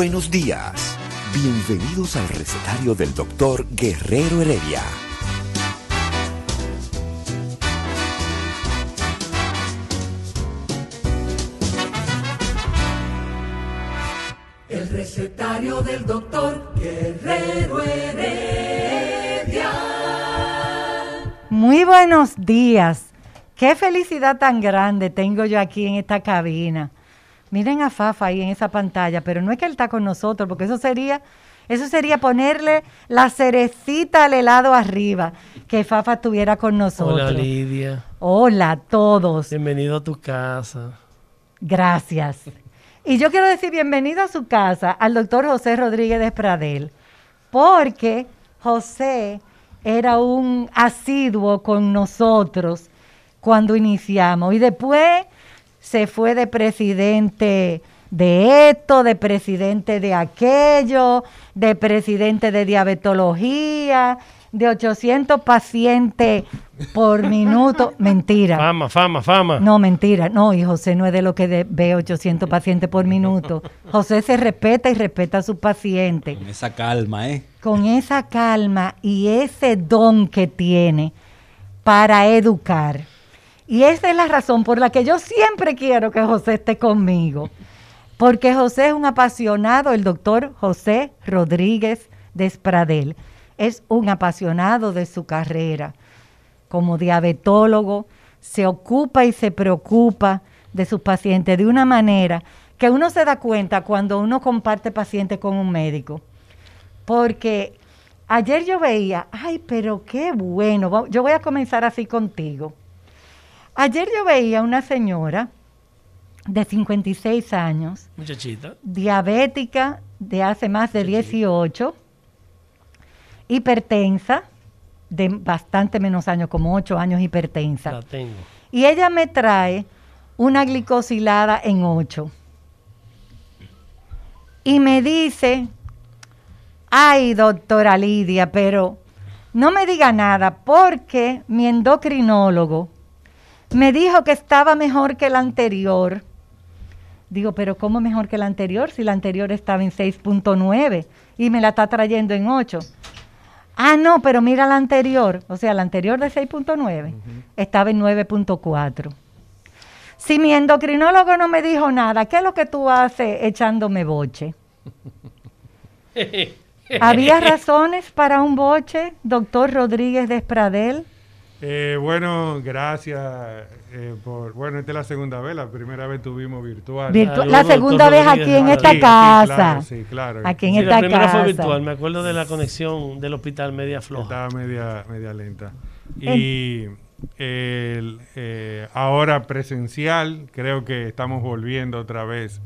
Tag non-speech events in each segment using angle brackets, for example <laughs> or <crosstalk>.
Buenos días. Bienvenidos al recetario del doctor Guerrero Heredia. El recetario del doctor Guerrero Heredia. Muy buenos días. Qué felicidad tan grande tengo yo aquí en esta cabina. Miren a Fafa ahí en esa pantalla, pero no es que él está con nosotros, porque eso sería, eso sería ponerle la cerecita al helado arriba, que Fafa estuviera con nosotros. Hola Lidia. Hola a todos. Bienvenido a tu casa. Gracias. Y yo quiero decir bienvenido a su casa al doctor José Rodríguez de Pradel, porque José era un asiduo con nosotros cuando iniciamos y después se fue de presidente de esto, de presidente de aquello, de presidente de diabetología, de 800 pacientes por <laughs> minuto. Mentira. Fama, fama, fama. No, mentira. No, y José no es de lo que de- ve 800 pacientes por minuto. José se respeta y respeta a sus pacientes. Con esa calma, ¿eh? Con esa calma y ese don que tiene para educar. Y esa es la razón por la que yo siempre quiero que José esté conmigo. Porque José es un apasionado, el doctor José Rodríguez Despradel. Es un apasionado de su carrera. Como diabetólogo, se ocupa y se preocupa de sus pacientes de una manera que uno se da cuenta cuando uno comparte pacientes con un médico. Porque ayer yo veía, ay, pero qué bueno, yo voy a comenzar así contigo. Ayer yo veía una señora de 56 años, Muchachita. diabética de hace más de 18, hipertensa, de bastante menos años, como 8 años hipertensa. La tengo. Y ella me trae una glicosilada en 8. Y me dice, ay, doctora Lidia, pero no me diga nada porque mi endocrinólogo me dijo que estaba mejor que la anterior. Digo, pero ¿cómo mejor que la anterior? Si la anterior estaba en 6.9 y me la está trayendo en 8. Ah, no, pero mira la anterior, o sea, la anterior de 6.9 estaba en 9.4. Si mi endocrinólogo no me dijo nada, ¿qué es lo que tú haces echándome boche? <laughs> ¿Había razones para un boche, doctor Rodríguez de Espradel? Eh, bueno, gracias eh, por... Bueno, esta es la segunda vez, la primera vez tuvimos virtual. Virtu- Saludos, la segunda vez aquí en esta Sí, sí, casa. claro, sí, claro. Aquí en Sí, esta la primera casa. fue virtual. Me acuerdo de la conexión del hospital media floja. Estaba media, media lenta. Y el, eh, ahora presencial, creo que estamos volviendo otra vez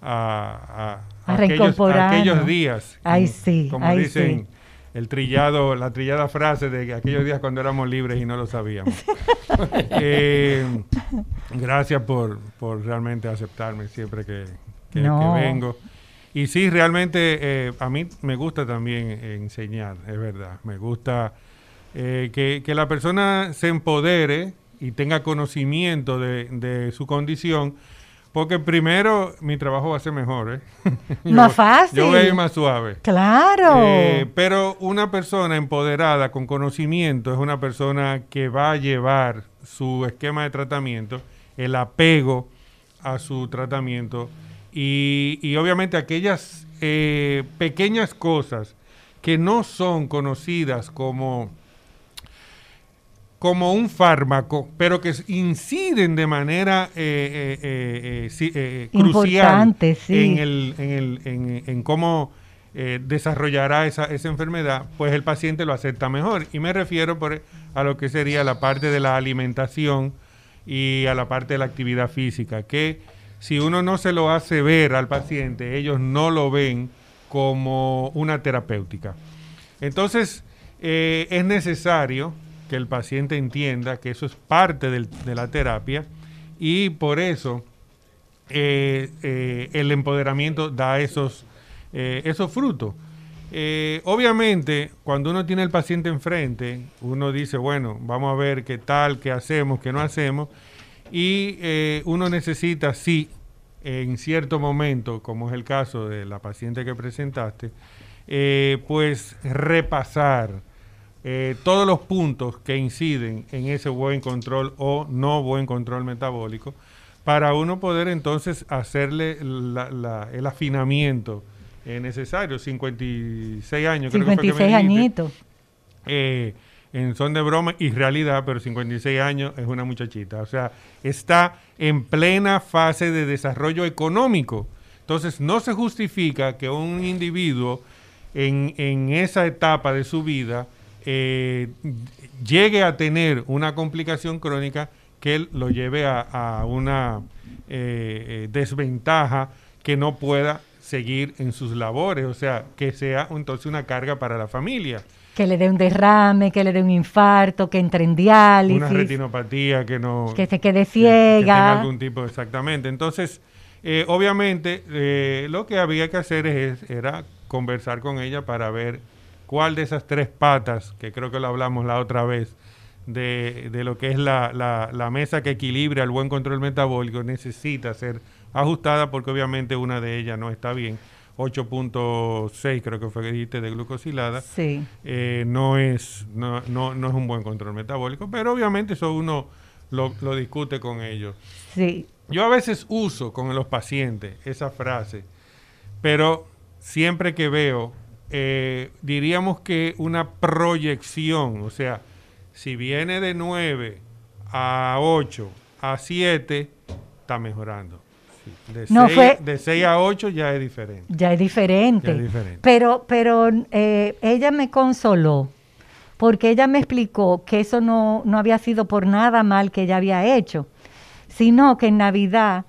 a, a- A aquellos, días. Ay, sí, Como ay, dicen, sí. El trillado, la trillada frase de que aquellos días cuando éramos libres y no lo sabíamos. <laughs> Eh, gracias por, por realmente aceptarme siempre que, que- vengo. Y sí, realmente eh, a mí me gusta también enseñar, es verdad. Me gusta eh, que, que la persona se empodere y tenga conocimiento de, de su condición, porque primero mi trabajo va a ser mejor. ¿eh? <laughs> Más fácil. Yo voy a ir más suave. Claro. Eh, pero una persona empoderada con conocimiento es una persona que va a llevar su esquema de tratamiento, el apego a su tratamiento y, y obviamente aquellas eh, pequeñas cosas que no son conocidas como como un fármaco, pero que inciden de manera eh, eh, eh, crucial sí. en, el, en, el, en, en cómo desarrollará esa, esa enfermedad, pues el paciente lo acepta mejor. Y me refiero por, a lo que sería la parte de la alimentación y a la parte de la actividad física, que si uno no se lo hace ver al paciente, ellos no lo ven como una terapéutica. Entonces, es necesario que el paciente entienda que eso es parte de la terapia y por eso eh, eh, el empoderamiento da esos, eh, esos frutos. Obviamente, cuando uno tiene el paciente enfrente, uno dice, bueno, vamos a ver qué tal, qué hacemos, qué no hacemos, y uno necesita, sí, en cierto momento, como es el caso de la paciente que presentaste, pues repasar eh, todos los puntos que inciden en ese buen control o no buen control metabólico para uno poder entonces hacerle la- la- el afinamiento eh, necesario. 56 años, creo que 56 añitos. eh, en son de broma y realidad, pero 56 años es una muchachita. O sea, está en plena fase de desarrollo económico. Entonces, no se justifica que un individuo en, en esa etapa de su vida eh, llegue a tener una complicación crónica que lo lleve a, a una eh, eh, desventaja que no pueda seguir en sus labores, o sea, que sea entonces una carga para la familia. Que le dé un derrame, que le dé un infarto, que entre en diálisis, una retinopatía que no que se quede que- que tenga ciega. algún tipo exactamente entonces eh, obviamente eh, lo que había que hacer es era conversar con ella para ver cuál de esas tres patas que creo que lo hablamos la otra vez de, de lo que es la, la- la mesa que equilibra el buen control metabólico necesita ser ajustada porque obviamente una de ellas no está bien 8.6 creo que fue que dijiste de glucosilada Sí. eh, no, es, no, no, no es un buen control metabólico, pero obviamente eso uno lo, lo discute con ellos. Sí, Yo a veces uso con los pacientes esa frase, pero siempre que veo, eh, diríamos que una proyección, o sea, si viene de 9 a 8 a 7, está mejorando. De, No 6, fue- de 6 a 8 ya es diferente. ya es diferente. Ya es diferente. Pero, pero eh, ella me consoló porque ella me explicó que eso no, no había sido por nada mal que ella había hecho, sino que en Navidad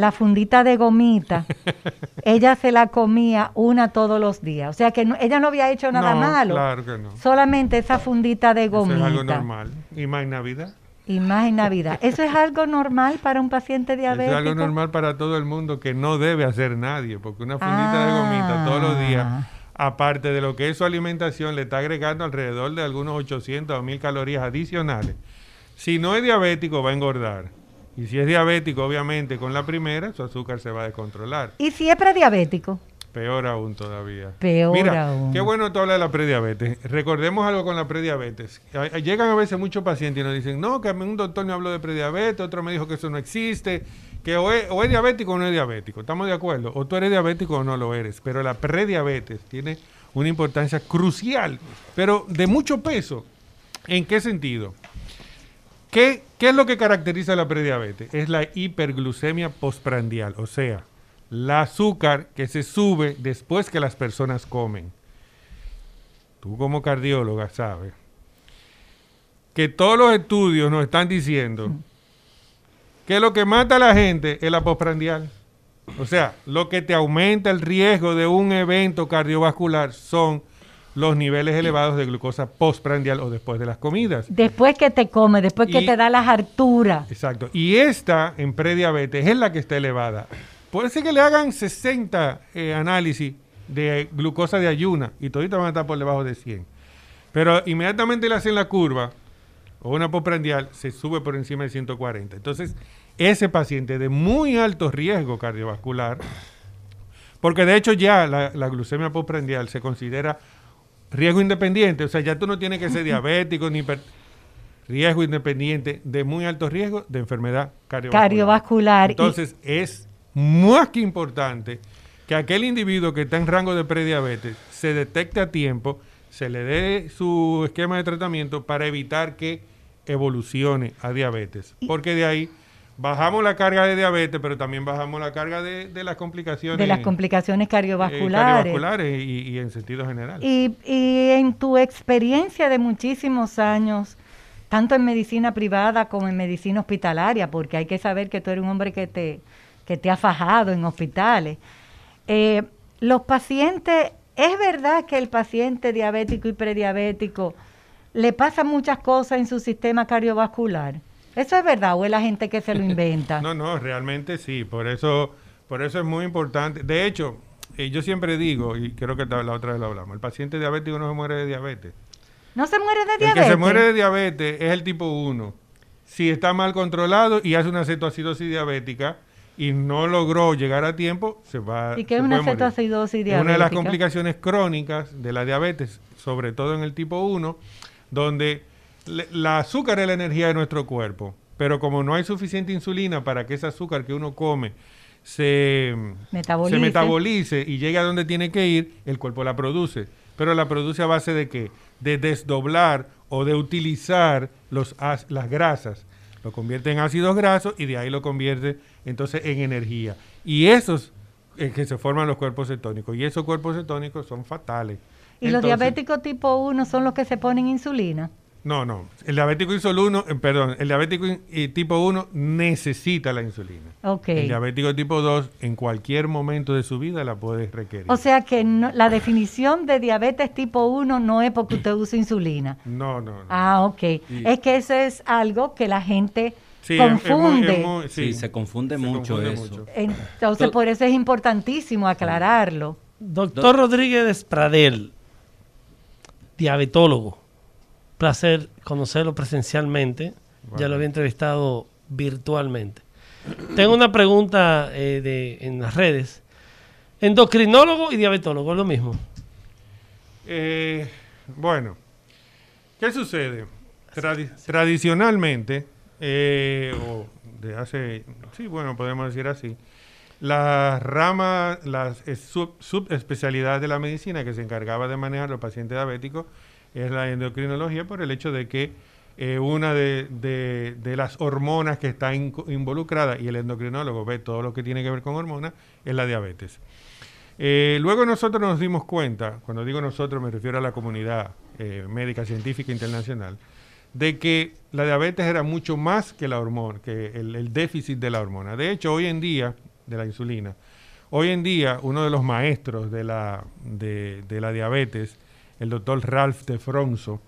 la fundita de gomita, <laughs> ella se la comía una todos los días. O sea que no- ella no había hecho nada No, malo. Claro que no. Solamente esa fundita de Eso gomita. es algo normal. Y más en Navidad. Y más en Navidad. ¿Eso es algo normal para un paciente Eso diabético? es algo normal para todo el mundo que no debe hacer nadie, porque una fundita de gomita todos los días, Ah. aparte de lo que es su alimentación, le está agregando alrededor de algunos 800 o 1000 calorías adicionales. Si no es diabético, va a engordar. Y si es diabético, obviamente, con la primera, su azúcar se va a descontrolar. ¿Y si es prediabético? Peor aún todavía. Peor Mira, aún. qué bueno tú hablas de la prediabetes. Recordemos algo con la prediabetes. Llegan a veces muchos pacientes y nos dicen, no, que un doctor me habló de prediabetes, otro me dijo que eso no existe, que o es, o es diabético o no es diabético. ¿Estamos de acuerdo? O tú eres diabético o no lo eres. Pero la prediabetes tiene una importancia crucial, pero de mucho peso. ¿En qué sentido? ¿Qué, qué es lo que caracteriza la prediabetes? Es la hiperglucemia postprandial, o sea, la azúcar que se sube después que las personas comen. Tú como cardióloga sabes que todos los estudios nos están diciendo que lo que mata a la gente es la postprandial. O sea, lo que te aumenta el riesgo de un evento cardiovascular son los niveles elevados de glucosa postprandial o después de las comidas. Después que te come, después que te da las harturas. Exacto. Y esta en prediabetes es la que está elevada. Puede ser que le hagan 60 eh, análisis de glucosa de ayuna y todavía van a estar por debajo de 100. Pero inmediatamente le hacen la curva o una postprandial, se sube por encima de 140. Entonces, ese paciente de muy alto riesgo cardiovascular, porque de hecho ya la, la glucemia postprandial se considera riesgo independiente, o sea, ya tú no tienes que ser <laughs> diabético ni hiper- riesgo independiente de muy alto riesgo de enfermedad cardiovascular. Cardiovascular. y- Entonces, es más que importante que aquel individuo que está en rango de prediabetes se detecte a tiempo, se le dé su esquema de tratamiento para evitar que evolucione a diabetes, porque de ahí bajamos la carga de diabetes, pero también bajamos la carga de, de las complicaciones. de las complicaciones eh, cardiovasculares. cardiovasculares y, y en sentido general. Y, y en tu experiencia de muchísimos años, tanto en medicina privada como en medicina hospitalaria, porque hay que saber que tú eres un hombre que te, que te ha fajado en hospitales, eh, los pacientes, ¿es verdad que el paciente diabético y prediabético le pasan muchas cosas en su sistema cardiovascular? ¿Eso es verdad o es la gente que se lo <laughs> inventa? No, no, realmente sí. Por eso, por eso es muy importante. De hecho, eh, yo siempre digo, y creo que la otra vez lo hablamos, el paciente diabético no se muere de diabetes. ¿No se muere de El diabetes? que se muere de diabetes es el tipo 1. Si está mal controlado y hace una cetoacidosis diabética y no logró llegar a tiempo, se va ¿Y qué es una cetoacidosis Es una de las diabética? complicaciones crónicas de la diabetes, sobre todo en el tipo 1, donde la azúcar es la energía de nuestro cuerpo, pero como no hay suficiente insulina para que ese azúcar que uno come se Metabolice. se metabolice y llegue a donde tiene que ir, el cuerpo la produce. Pero la produce a base de qué? De desdoblar o de utilizar los, as- las grasas. Lo convierte en ácidos grasos y de ahí lo convierte entonces en energía. Y esos es que se forman los cuerpos cetónicos. Y esos cuerpos cetónicos son fatales. ¿Y los diabéticos tipo 1 son los que se ponen insulina? No, no. El diabético insol 1, eh, perdón, el diabético eh, tipo 1 necesita la insulina. Ok. El diabético tipo 2 en cualquier momento de su vida la puede requerir. O sea que no- la definición de diabetes tipo 1 no es porque usted usa insulina. <clears throat> no, no, no. Ah, ok. Y- Es que eso es algo que la gente Sí, es- es muy- confunde. es muy- Sí, se confunde mucho confunde eso. mucho. Entonces, To- por eso es importantísimo aclararlo. Doctor Rodríguez Pradel, diabetólogo. Placer conocerlo presencialmente. Ya lo había entrevistado virtualmente. Tengo una pregunta eh, de, en las redes. Endocrinólogo y diabetólogo, es lo mismo. Eh, bueno, ¿qué sucede? Tradi- tradicionalmente, eh, o de hace, sí, bueno, podemos decir así, la rama, la es- sub- subespecialidad de la medicina que se encargaba de manejar los pacientes diabéticos es la endocrinología por el hecho de que eh, una de, de- las hormonas que está involucrada, y el endocrinólogo ve todo lo que tiene que ver con hormonas, es la diabetes. Eh, luego nosotros nos dimos cuenta, cuando digo nosotros me refiero a la comunidad eh, médica científica internacional, de que la diabetes era mucho más que la hormona, que el, déficit de la hormona. De hecho, hoy en día, de la insulina, hoy en día uno de los maestros de la, de la diabetes, el doctor Ralph de Fronzo,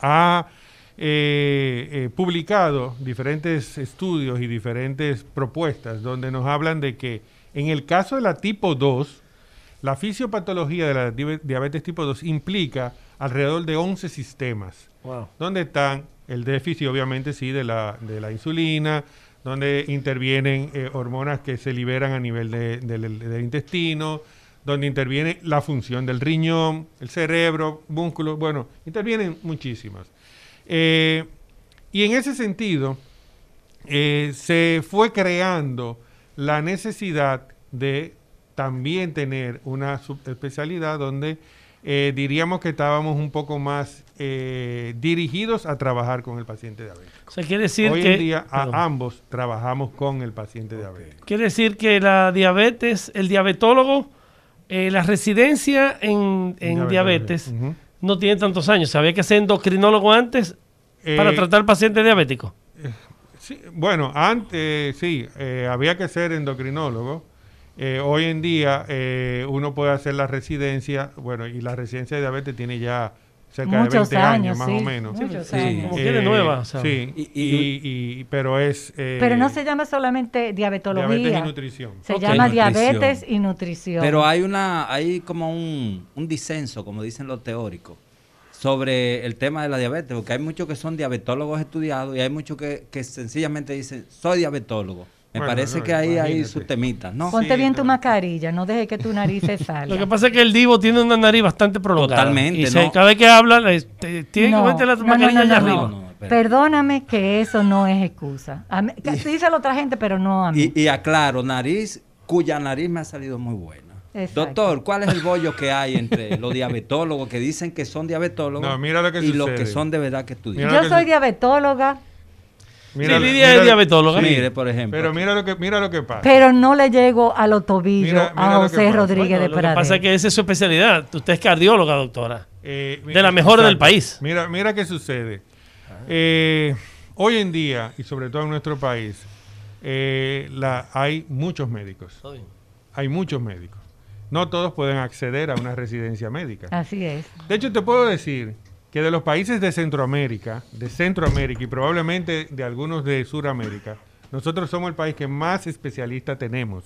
ha eh, eh, publicado diferentes estudios y diferentes propuestas donde nos hablan de que en el caso de la tipo 2, la fisiopatología de la diabe- diabetes tipo 2 implica alrededor de 11 sistemas, Wow. donde están el déficit obviamente sí de la, de la insulina, donde intervienen eh, hormonas que se liberan a nivel de- del intestino, donde interviene la función del riñón, el cerebro, músculos, bueno, intervienen muchísimas. Eh, y en ese sentido, eh, se fue creando la necesidad de también tener una subespecialidad donde eh, diríamos que estábamos un poco más eh, dirigidos a trabajar con el paciente diabético. O sea, quiere decir Hoy que... en día a ambos trabajamos con el paciente diabético. Quiere decir que la diabetes, el diabetólogo, eh, la residencia en, en diabetes no tiene tantos años. Había que ser endocrinólogo antes para Eh, tratar pacientes diabéticos. Sí, bueno, antes sí, eh, había que ser endocrinólogo. Eh, hoy en día eh, uno puede hacer la residencia, bueno, y la residencia de diabetes tiene ya cerca Muchos de 20 años, años, más sí, o menos. muchos Sí. años. Como quiere nueva, o sea. Sí, Y- y, y- y- pero es... eh, Pero no se llama solamente diabetología. Diabetes y nutrición. Se llama Nutrición. diabetes y nutrición. Pero hay una, hay como un, un disenso, como dicen los teóricos, sobre el tema de la diabetes, porque hay muchos que son diabetólogos estudiados y hay muchos que, que sencillamente dicen, soy diabetólogo. Me Bueno, parece no, que ahí hay sus temitas, ¿no? Ponte Sí, bien tu no. mascarilla, no dejes que tu nariz se <laughs> salga. Lo que pasa es que el divo tiene una nariz bastante prolongada. Totalmente, Y se- ¿no? cada vez que habla, le- te- tiene No, que meter la mascarilla no, allá no, arriba. no. No, espera. Perdóname que eso no es excusa. A mí- que dice la otra gente, pero no a mí. Y, y aclaro, nariz, cuya nariz me ha salido muy buena. Exacto. Doctor, ¿cuál es el bollo que hay entre <laughs> los diabetólogos que dicen que son diabetólogos No, mira lo que y los que son de verdad que estudian? Mira Yo que soy su- diabetóloga Mira, sí, Lidia es diabetóloga. Mire, por ejemplo. Pero mira lo que, mira lo que pasa. Pero no le llego a los tobillos Mira- mira a José. Rodríguez Bueno, de lo que Pradera. pasa es que esa es su especialidad. Usted es cardióloga, doctora. Eh, De la mejor del país. Mira, mira qué sucede. Eh, hoy en día, y sobre todo en nuestro país, eh, la, hay muchos médicos. Hay muchos médicos. No todos pueden acceder a una residencia médica. Así es. De hecho, te puedo decir que de los países de Centroamérica, de Centroamérica y probablemente de algunos de Sudamérica, nosotros somos el país que más especialistas tenemos.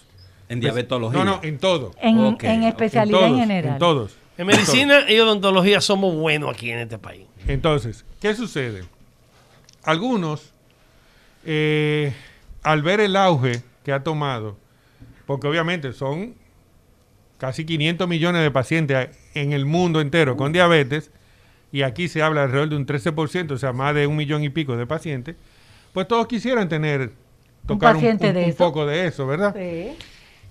En diabetología. No, no, en todo. En, en especialidad en en, todos, general. En todos. En medicina y odontología somos buenos aquí en este país. Entonces, ¿qué sucede? Algunos, eh, al ver el auge que ha tomado, porque obviamente son casi 500 millones de pacientes en el mundo entero con diabetes, y aquí se habla alrededor de un 13%, o sea, más de un millón y pico de pacientes, pues todos quisieran tener, tocar un, paciente un- de un eso. poco de eso, ¿verdad? Sí.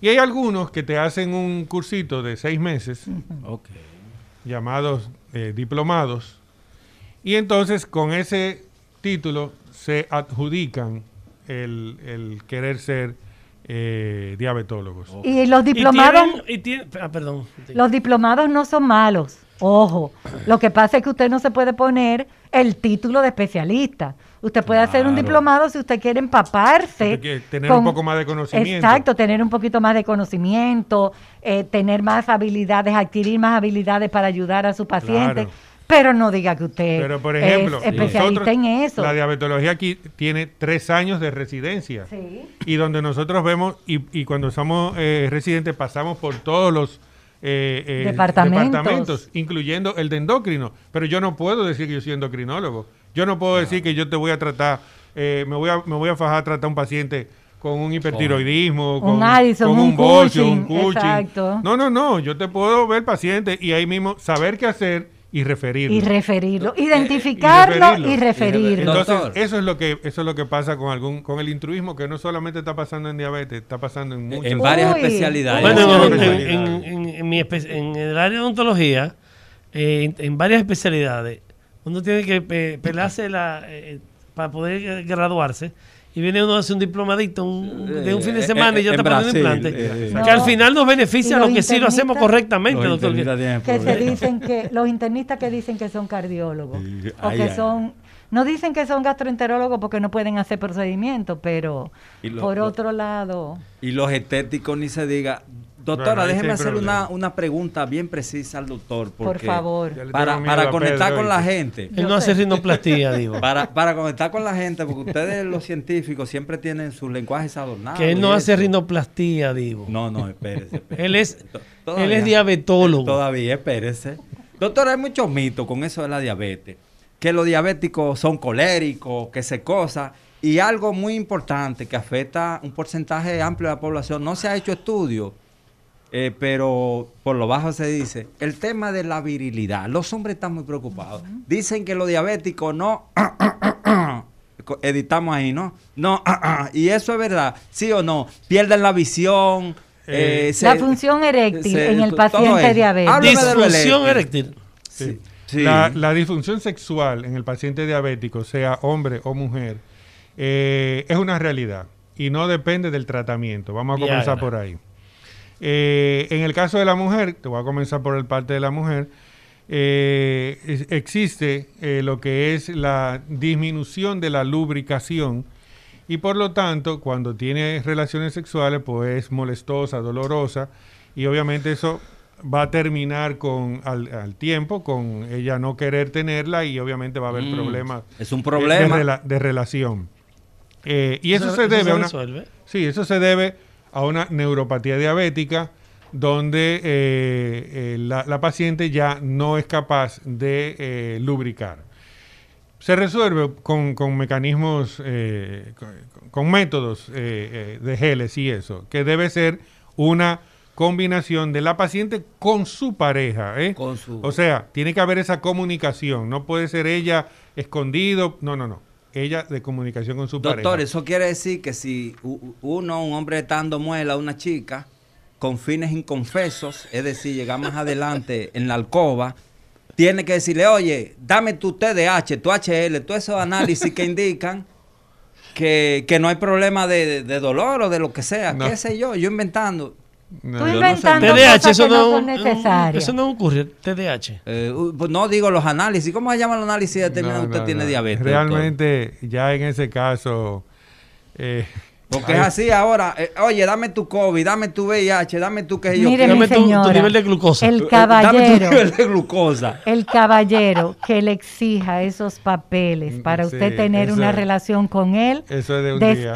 Y hay algunos que te hacen un cursito de seis meses, llamados eh, diplomados, y entonces con ese título se adjudican el, el querer ser eh, diabetólogos. Y los Y diplomados, tienen- y tienen- ah, perdón. los diplomados no son malos. Ojo, lo que pasa es que usted no se puede poner el título de especialista. Usted puede hacer un diplomado si usted quiere empaparse. Usted quiere tener un poco más de conocimiento. Exacto, tener un poquito más de conocimiento, eh, tener más habilidades, adquirir más habilidades para ayudar a su paciente. Claro. Pero no diga que usted Pero por ejemplo, es especialista nosotros- en eso. La diabetología aquí tiene tres años de residencia. Sí. Y donde nosotros vemos, y, y cuando somos eh, residentes pasamos por todos los eh, eh, Departamentos. incluyendo el de endocrino. Pero yo no puedo decir que yo soy endocrinólogo. Yo no puedo decir que yo te voy a tratar, eh, me, voy a, me voy a fajar a tratar a un paciente con un hipertiroidismo, con, Addison, con un un un Cushing, exacto. No, no, no. Yo te puedo ver paciente y ahí mismo saber qué hacer y referirlo. Y referirlo, identificarlo y referirlo. referirlo. Doctor. Entonces, eso es lo que eso es lo que pasa con algún con el intruismo que no solamente está pasando en diabetes, está pasando en muchos En varias Uy. especialidades. Bueno, en, muchas en- en- en mi espe- en el área de odontología, eh, en, en varias especialidades, uno tiene que pe- pelarse la, eh, para poder graduarse. Y viene uno a hacer un diplomadito un- de un fin de Eh, semana eh, y ya en está poniendo Brasil, implante. eh, No. que al final nos beneficia los lo que sí lo hacemos correctamente, Los doctor. tienen que se dicen que los internistas que dicen que son cardiólogos o ay, que ay. son no dicen que son gastroenterólogos porque no pueden hacer procedimientos, pero lo- por lo- otro lado, Y los estéticos ni se diga. Doctora, Bueno, déjeme hacer una, una pregunta bien precisa al doctor. por favor. Para, para conectar Pedro, con la gente. Él no hace rinoplastía, <laughs> digo. Para, para conectar con la gente, porque ustedes los científicos siempre tienen sus lenguajes adornados. que él no hace rinoplastía, digo. No, no, espérese. <laughs> espérese. Él es, él es diabetólogo. Todavía, espérese. Doctor, hay muchos mitos con eso de la diabetes. Que los diabéticos son coléricos, que se cosa. Y algo muy importante que afecta un porcentaje amplio de la población. No se ha hecho estudio, eh, pero por lo bajo se dice. El tema de la virilidad. Los hombres están muy preocupados. Dicen que los diabéticos no... <coughs> Editamos ahí, ¿no? No, <coughs> y eso es verdad, ¿sí o no? Pierden la visión. Eh, eh, se- la función eréctil se- en el paciente diabético. Disfunción eréctil. Sí. La, la disfunción sexual en el paciente diabético, sea hombre o mujer, eh, es una realidad y no depende del tratamiento. Vamos a Viagra. comenzar por ahí. Eh, en el caso de la mujer, te voy a comenzar por el parte de la mujer, eh, es- existe eh, lo que es la disminución de la lubricación y por lo tanto cuando tiene relaciones sexuales pues es molestosa, dolorosa y obviamente eso va a terminar con al, al tiempo con ella no querer tenerla y obviamente va a haber Mm, problemas es un de- problema. de, rela- de relación. Eh, y eso, Eso- se eso debe se a una, resuelve. Sí, eso se debe a una neuropatía diabética donde eh, eh, la, la paciente ya no es capaz de eh, lubricar. Se resuelve con, con mecanismos, con, con métodos de geles y eso, que debe ser una combinación de la paciente con su pareja. ¿eh? Con su- O sea, tiene que haber esa comunicación, no puede ser ella escondido, no, no, no, ella de comunicación con su Doctor, pareja. eso quiere decir que si uno, un hombre está dando muela a una chica con fines inconfesos, es decir, llega más adelante <laughs> en la alcoba, tiene que decirle, oye, dame tu TDAH, tu HL, todos esos análisis que indican que, que no hay problema de, de dolor o de lo que sea, No. qué sé yo, yo inventando. No, Tú yo no sé. inventando TDAH, cosas eso que no no, son necesarias. eso no ocurre, TDAH. Eh, pues no digo los análisis, ¿cómo se llaman los análisis de determinar No, usted no, tiene diabetes? doctor? Realmente, ya en ese caso. eh, Porque es así ahora, eh, oye, dame tu COVID, dame tu VIH, dame tu que yo Mire, Dame tu- nivel de glucosa. el Eh, Dame tu caballero, nivel de glucosa. el caballero que le exija esos papeles para Mm, Sí, usted tener eso una relación con él, Eso es de un día.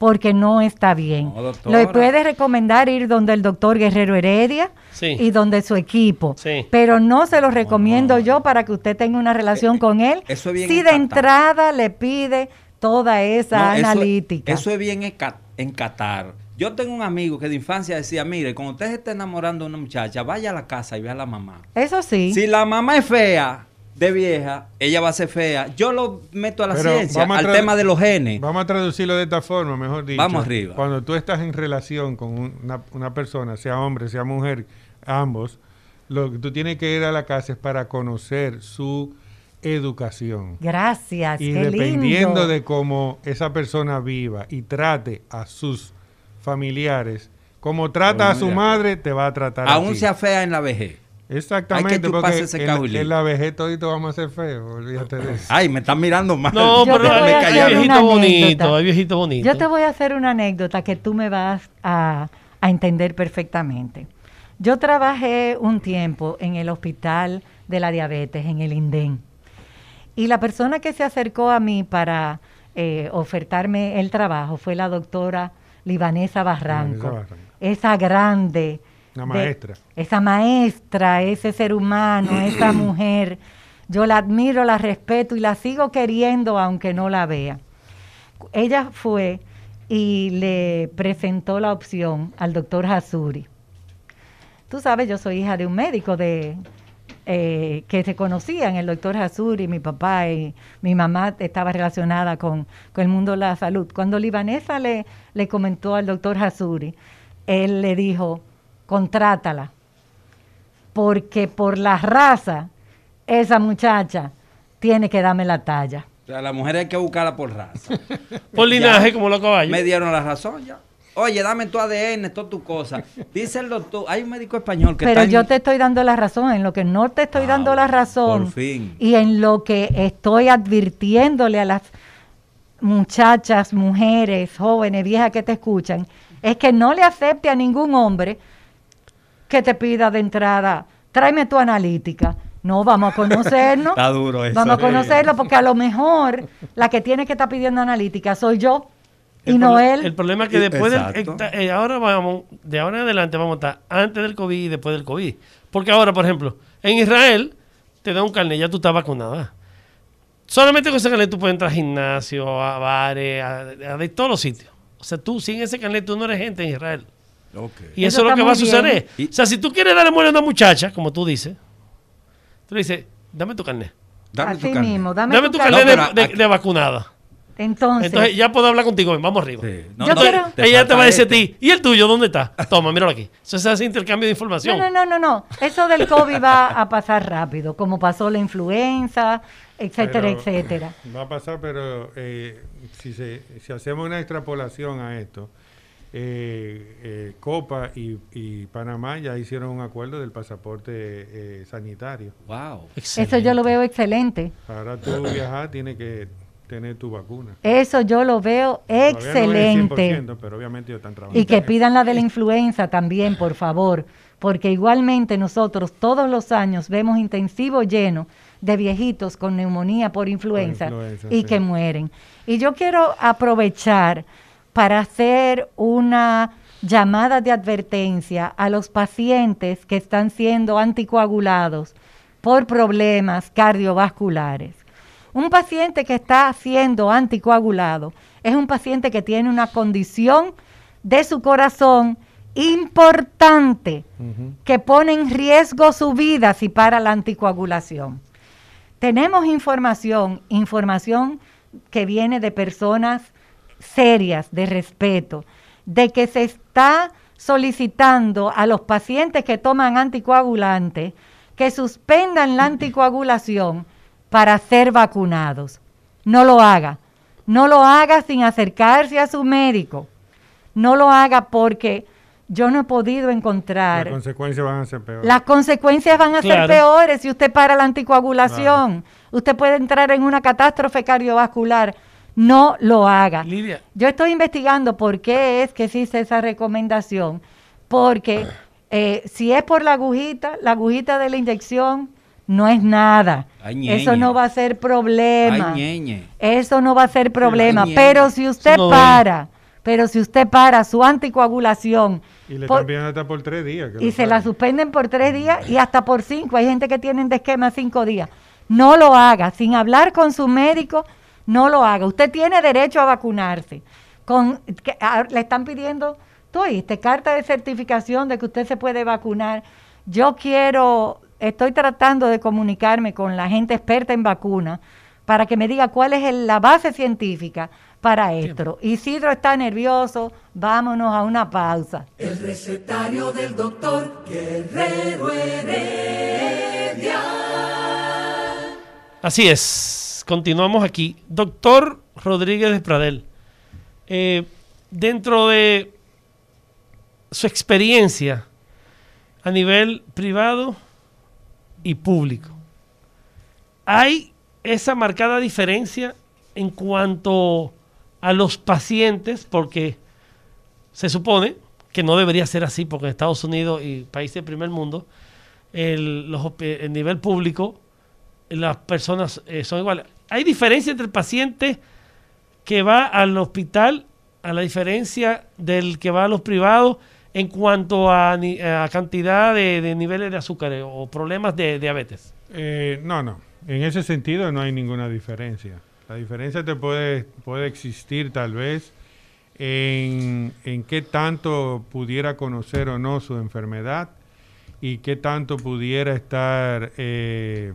Porque no está bien. No. Le puede recomendar ir donde el doctor Guerrero Heredia Sí. y donde su equipo, Sí. pero no se lo recomiendo yo para que usted tenga una relación con él. eso es bien si de entrada le pide toda esa eso- analítica. Eso, es bien enca- encatar. Yo tengo un amigo que de infancia decía, mire, cuando usted se esté enamorando de una muchacha, vaya a la casa y ve a la mamá. Eso sí. Si la mamá es fea, de vieja, ella va a ser fea. Yo lo meto a la Pero ciencia, a al tema de los genes. Vamos a traducirlo de esta forma, mejor dicho. Vamos arriba. Cuando tú estás en relación con un- una, una persona, sea hombre, sea mujer, ambos, lo que tú tienes que ir a la casa es para conocer su educación. Gracias, Y qué dependiendo lindo. de cómo esa persona viva y trate a sus familiares, como trata a su madre, te va a tratar a Aún ti. sea fea en la vejez. Exactamente, Hay que porque ese en, caulín. en la vejez todito vamos a ser feos, olvídate de eso. Ay, me están mirando mal. No, Yo pero voy hay, viejito bonito, hay viejito bonito. Yo te voy a hacer una anécdota que tú me vas a, a entender perfectamente. Yo trabajé un tiempo en el hospital de la diabetes, en el INDEN. Y la persona que se acercó a mí para eh, ofertarme el trabajo fue la doctora Libanesa Barranco. Barranco. Esa grande. Una de- maestra. esa maestra, ese ser humano, <clears throat> esa mujer. Yo la admiro, la respeto y la sigo queriendo aunque no la vea. Ella fue y le presentó la opción al doctor Hasuri. Tú sabes, yo soy hija de un médico de eh, que se conocían, el doctor Hasuri, mi papá y mi mamá estaba relacionada con, con el mundo de la salud. Cuando Libanesa le, le comentó al doctor Hasuri, él le dijo, contrátala, porque por la raza, esa muchacha tiene que darme la talla. O sea, la mujer hay que buscarla por raza. <laughs> Por linaje, como los caballos. Me dieron la razón ya. Oye, dame tu ADN, todas tus cosas. Dice el doctor, hay un médico español que Pero está en- yo te estoy dando la razón, en lo que no te estoy Ah, dando la bueno, razón por fin. y en lo que estoy advirtiéndole a las muchachas, mujeres, jóvenes, viejas que te escuchan, es que no le acepte a ningún hombre que te pida de entrada, tráeme tu analítica. No, vamos a conocernos. <laughs> Está duro eso. Vamos a conocerlo porque a lo mejor la que tiene que estar pidiendo analítica soy yo y El no él. El problema es que después del, eh, ahora vamos, de ahora en adelante vamos a estar antes del COVID y después del COVID. Porque ahora, por ejemplo, en Israel te da un carnet, ya tú estás vacunada. Solamente con ese carnet tú puedes entrar a gimnasio, a bares, a, a de todos los sitios. O sea, tú sin ese carnet tú no eres gente en Israel. Y Eso eso, es lo que va a suceder. bien. O sea, si tú quieres darle muerte a una muchacha, como tú dices, tú le dices, dame tu carnet. Dame tu Así carnet. mismo, dame, Dame, tu tu carnet. carnet No, de, vacunada. Entonces, Entonces ya puedo hablar contigo, vamos arriba. Sí. Yo quiero- te ella te va a decir a ti, ¿y el tuyo dónde está? Toma, míralo aquí. Eso se hace intercambio de información. No, no, no, no, no. Eso del COVID va a pasar rápido, como pasó la influenza, etcétera, Pero etcétera. Va a pasar, pero eh, si, se, si hacemos una extrapolación a esto, eh, eh, Copa y, y Panamá ya hicieron un acuerdo del pasaporte eh, sanitario. Wow. Eso yo lo veo excelente. Para tú viajar tienes que tener tu vacuna. Eso yo lo veo no excelente. 100%, pero obviamente ellos están trabajando. Y que pidan la de la influenza también, por favor, porque igualmente nosotros todos los años vemos intensivo lleno de viejitos con neumonía por influenza, influenza, y sí. que mueren. Y yo quiero aprovechar para hacer una llamada de advertencia a los pacientes que están siendo anticoagulados por problemas cardiovasculares. Un paciente que está siendo anticoagulado es un paciente que tiene una condición de su corazón importante que pone en riesgo su vida si para la anticoagulación. Tenemos información, información que viene de personas serias, de respeto, de que se está solicitando a los pacientes que toman anticoagulantes que suspendan la anticoagulación para ser vacunados. No lo haga. No lo haga sin acercarse a su médico. No lo haga porque yo no he podido Las encontrar. consecuencias van a ser peores. Las consecuencias van a ser peores si usted para la anticoagulación. Usted puede entrar en una catástrofe cardiovascular. No lo haga. Lidia, Yo estoy investigando por qué es que existe esa recomendación. Porque eh, si es por la agujita, la agujita de la inyección no es nada. Ay. Eso no va a ser problema. Ay. Eso no va a ser problema. Ay, pero si usted no para, pero si usted para su anticoagulación Y le por- hasta por tres días. que y se la suspenden por tres días y hasta por cinco. Hay gente que tienen de esquema cinco días. No lo haga. Sin hablar con su médico, no lo haga. Usted tiene derecho a vacunarse. Con, que, a- le están pidiendo, tú oíste, carta de certificación de que usted se puede vacunar. Yo quiero, estoy tratando de comunicarme con la gente experta en vacunas para que me diga cuál es el- la base científica para esto. Isidro está nervioso, vámonos a una pausa. El recetario del doctor Guerrero Heredia. Así es, continuamos aquí. Doctor Rodríguez de Pradel, eh, dentro de su experiencia a nivel privado y público, ¿hay esa marcada diferencia en cuanto a los pacientes? Porque se supone que no debería ser así, porque en Estados Unidos y países del primer mundo, el, los el nivel público las personas eh, son iguales. ¿Hay diferencia entre el paciente que va al hospital a la diferencia del que va a los privados en cuanto a, cantidad de, niveles de azúcar o problemas de diabetes? Eh, no, no. En ese sentido no hay ninguna diferencia. La diferencia te puede, puede existir tal vez en, en qué tanto pudiera conocer o no su enfermedad y qué tanto pudiera estar eh,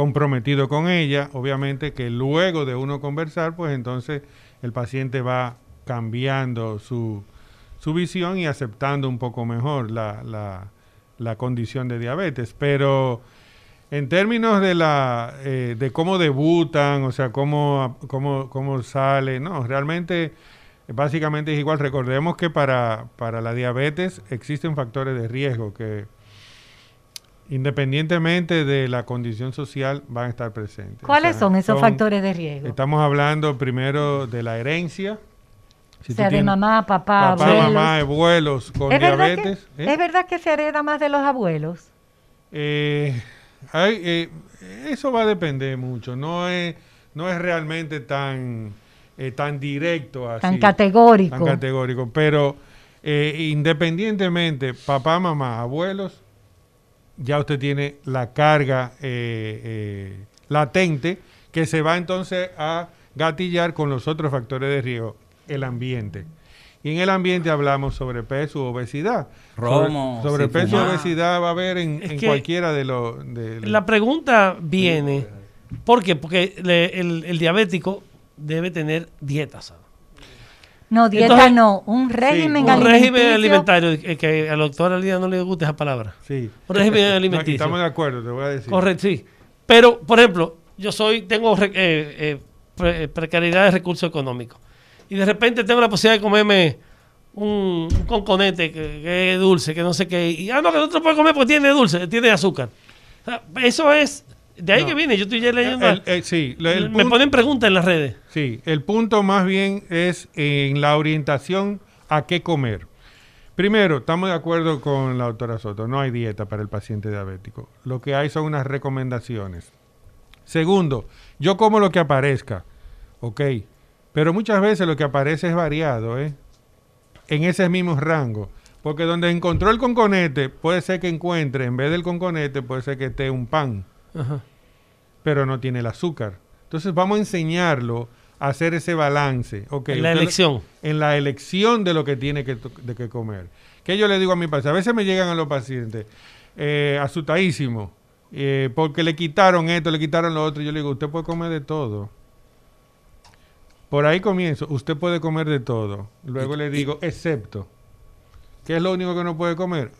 comprometido con ella. Obviamente que luego de uno conversar, pues entonces el paciente va cambiando su, su visión y aceptando un poco mejor la, la- la condición de diabetes. Pero en términos de la eh, de cómo debutan, o sea, cómo, cómo, cómo sale, no, realmente básicamente es igual. Recordemos que para, para la diabetes existen factores de riesgo que independientemente de la condición social van a estar presentes. O ¿Cuáles sea, son esos factores de riesgo? Estamos hablando primero de la herencia. Si o sea, de mamá, papá, papá, abuelos. mamá, abuelos con ¿Es verdad, que, diabetes. ¿eh? ¿Es verdad que se hereda más de los abuelos? Eh, hay, eh, eso va a depender mucho. No es, no es realmente tan, tan directo así. Tan categórico. tan categórico. Pero independientemente, papá, mamá, abuelos, ya usted tiene la carga eh, eh, latente que se va entonces a gatillar con los otros factores de riesgo, el ambiente. Y en el ambiente hablamos sobre peso, obesidad. Romo, sobre, peso fumar. obesidad va a haber en, cualquiera de los... de- La pregunta viene, ¿por qué? Porque le- el, el diabético debe tener dieta sana. No, dieta Entonces, no, un régimen Un alimenticio. régimen alimentario, eh, que a la doctora Lía no le gusta esa palabra. Sí. Un régimen No, alimenticio. estamos de acuerdo, te voy a decir. Correcto, sí. Pero, por ejemplo, yo soy, tengo re- eh, eh, pre- precariedad de recursos económicos. Y de repente tengo la posibilidad de comerme un, un conconete que, que es dulce, que no sé qué. Y, ah, no, que no te lo puedes comer porque tiene dulce, tiene azúcar. O sea, eso es, de ahí No. que viene. Yo estoy ya leyendo. El- el- sí, me ponen preguntas en las redes. Sí, el punto más bien es en la orientación a qué comer. Primero, estamos de acuerdo con la doctora Soto, no hay dieta para el paciente diabético. Lo que hay son unas recomendaciones. Segundo, yo como lo que aparezca, ok, pero muchas veces lo que aparece es variado, ¿eh? En ese mismo rango. Porque donde encontró el conconete, puede ser que encuentre, en vez del conconete, puede ser que esté un pan Ajá. Pero no tiene el azúcar. Entonces vamos a enseñarlo a hacer ese balance. ok, En la elección. En la elección de lo que tiene que, de que comer. Que yo le digo a mi paciente, a veces me llegan a los pacientes eh, asustadísimos, eh, porque le quitaron esto, le quitaron lo otro. Yo le digo, usted puede comer de todo. Por ahí comienzo, usted puede comer de todo. Luego le digo, excepto. ¿Qué es lo único que no puede comer?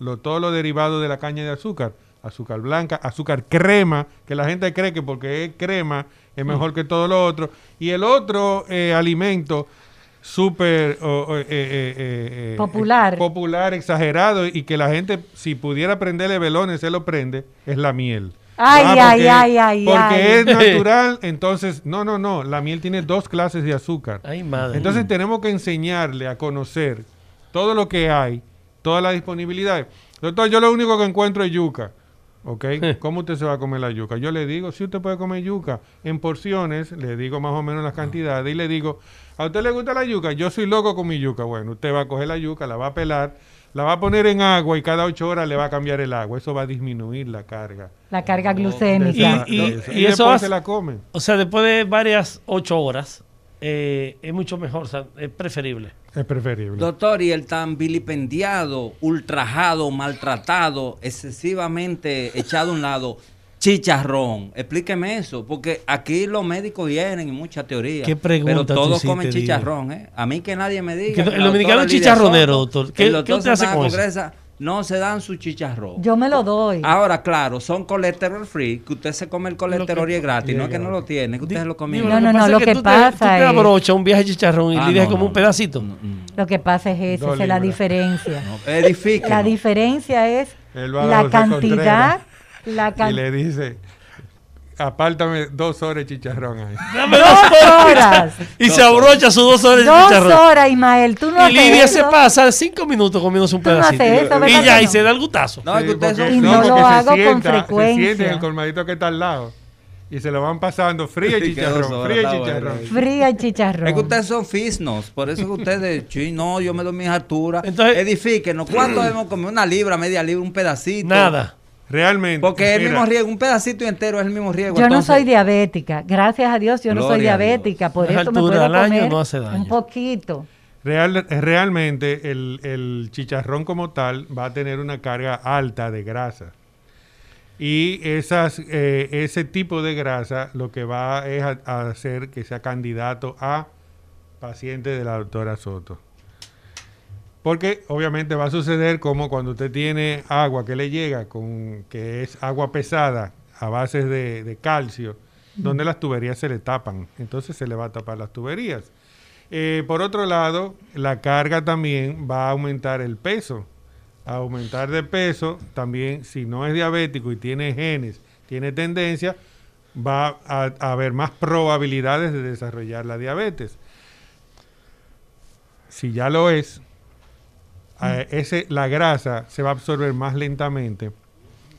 Lo, todo lo derivado de la caña de azúcar. Azúcar blanca, azúcar crema, que la gente cree que porque es crema es mejor que todo lo otro. Y el otro eh, alimento súper eh, eh, Popular. eh, popular, exagerado y que la gente, si pudiera prenderle velones, se lo prende, es la miel. Ay, Ah, ay, porque- ay, ay, Porque ay. es <laughs> natural, entonces, no, no, no, la miel tiene dos clases de azúcar. Ay, madre. Entonces tenemos que enseñarle a conocer todo lo que hay, toda la disponibilidad. Doctor, yo lo único que encuentro es yuca. ¿Ok? <laughs> ¿Cómo usted se va a comer la yuca? Yo le digo, si usted puede comer yuca en porciones, le digo más o menos las cantidades y le digo, ¿a usted le gusta la yuca? Yo soy loco con mi yuca. Bueno, usted va a coger la yuca, la va a pelar, la va a poner en agua y cada ocho horas le va a cambiar el agua. Eso va a disminuir la carga. La carga glucémica. Y- y- de esa. y Y eso después hace- se la comen. O sea, después de varias ocho horas, eh, es mucho mejor, o sea, es preferible. Es preferible. Doctor, y el tan vilipendiado, ultrajado, maltratado, excesivamente echado a un lado, chicharrón. Explíqueme eso, porque aquí los médicos vienen y muchas teorías. ¿Qué pregunta Pero todos comen chicharrón, ¿eh? A mí que nadie me diga. Que que el dominicano es chicharronero, Soto, doctor. que ¿Qué- el doctor qué usted hace con eso? No se dan su chicharrón. Yo me lo doy. Ahora, claro, son colesterol free, que usted se come el colesterol y es gratis, y no es es que no lo tiene, que usted se lo comió. No, no, no, lo es que pasa tú te es- abrochas un viaje de chicharrón y Ah, le dejas no, como no. un pedacito. Lo que pasa es eso, esa es la diferencia. Edifique. La diferencia es la cantidad, la Y cantidad. le dice, apártame dos horas de chicharrón ahí. Dame Dos horas. <laughs> Y se abrocha sus dos horas de Dos chicharrón. horas, Ismael. Tú no y Lidia haces se eso. pasa cinco minutos comiéndose un Tú no pedacito. haces eso, ¿verdad y ya, y no? se da el gutazo. No, ustedes porque- son- Y no porque lo se hago con sienta- Se frecuencia. siente en el colmadito que está al lado. Y se lo van pasando frío <laughs> y Sí, dos chicharrón, frío y chicharrón. Fría y chicharrón. Es que ustedes son fisnos, por eso que ustedes, <laughs> sí, no, yo me doy mis alturas. Entonces- Edifíquenos, ¿cuánto <clears throat> debemos comer? Una libra, media libra, un pedacito. Nada. Realmente. Porque es el mismo riego, un pedacito entero es el mismo riego. Yo no entonces- soy diabética, gracias a Dios yo no soy diabética, por eso me puedo al año comer no hace daño. un poquito. real- realmente el, el chicharrón como tal va a tener una carga alta de grasa. Y esas, eh, ese tipo de grasa lo que va es a, a hacer que sea candidato a paciente de la doctora Soto. Porque obviamente va a suceder como cuando usted tiene agua que le llega, con que es agua pesada a base de, de calcio, donde las tuberías se le tapan. Entonces se le va a tapar las tuberías. Eh, por otro lado, la carga también va a aumentar el peso. A aumentar de peso, también si no es diabético y tiene genes, tiene tendencia, va a, a haber más probabilidades de desarrollar la diabetes. Si ya lo es, eh, ese, la grasa se va a absorber más lentamente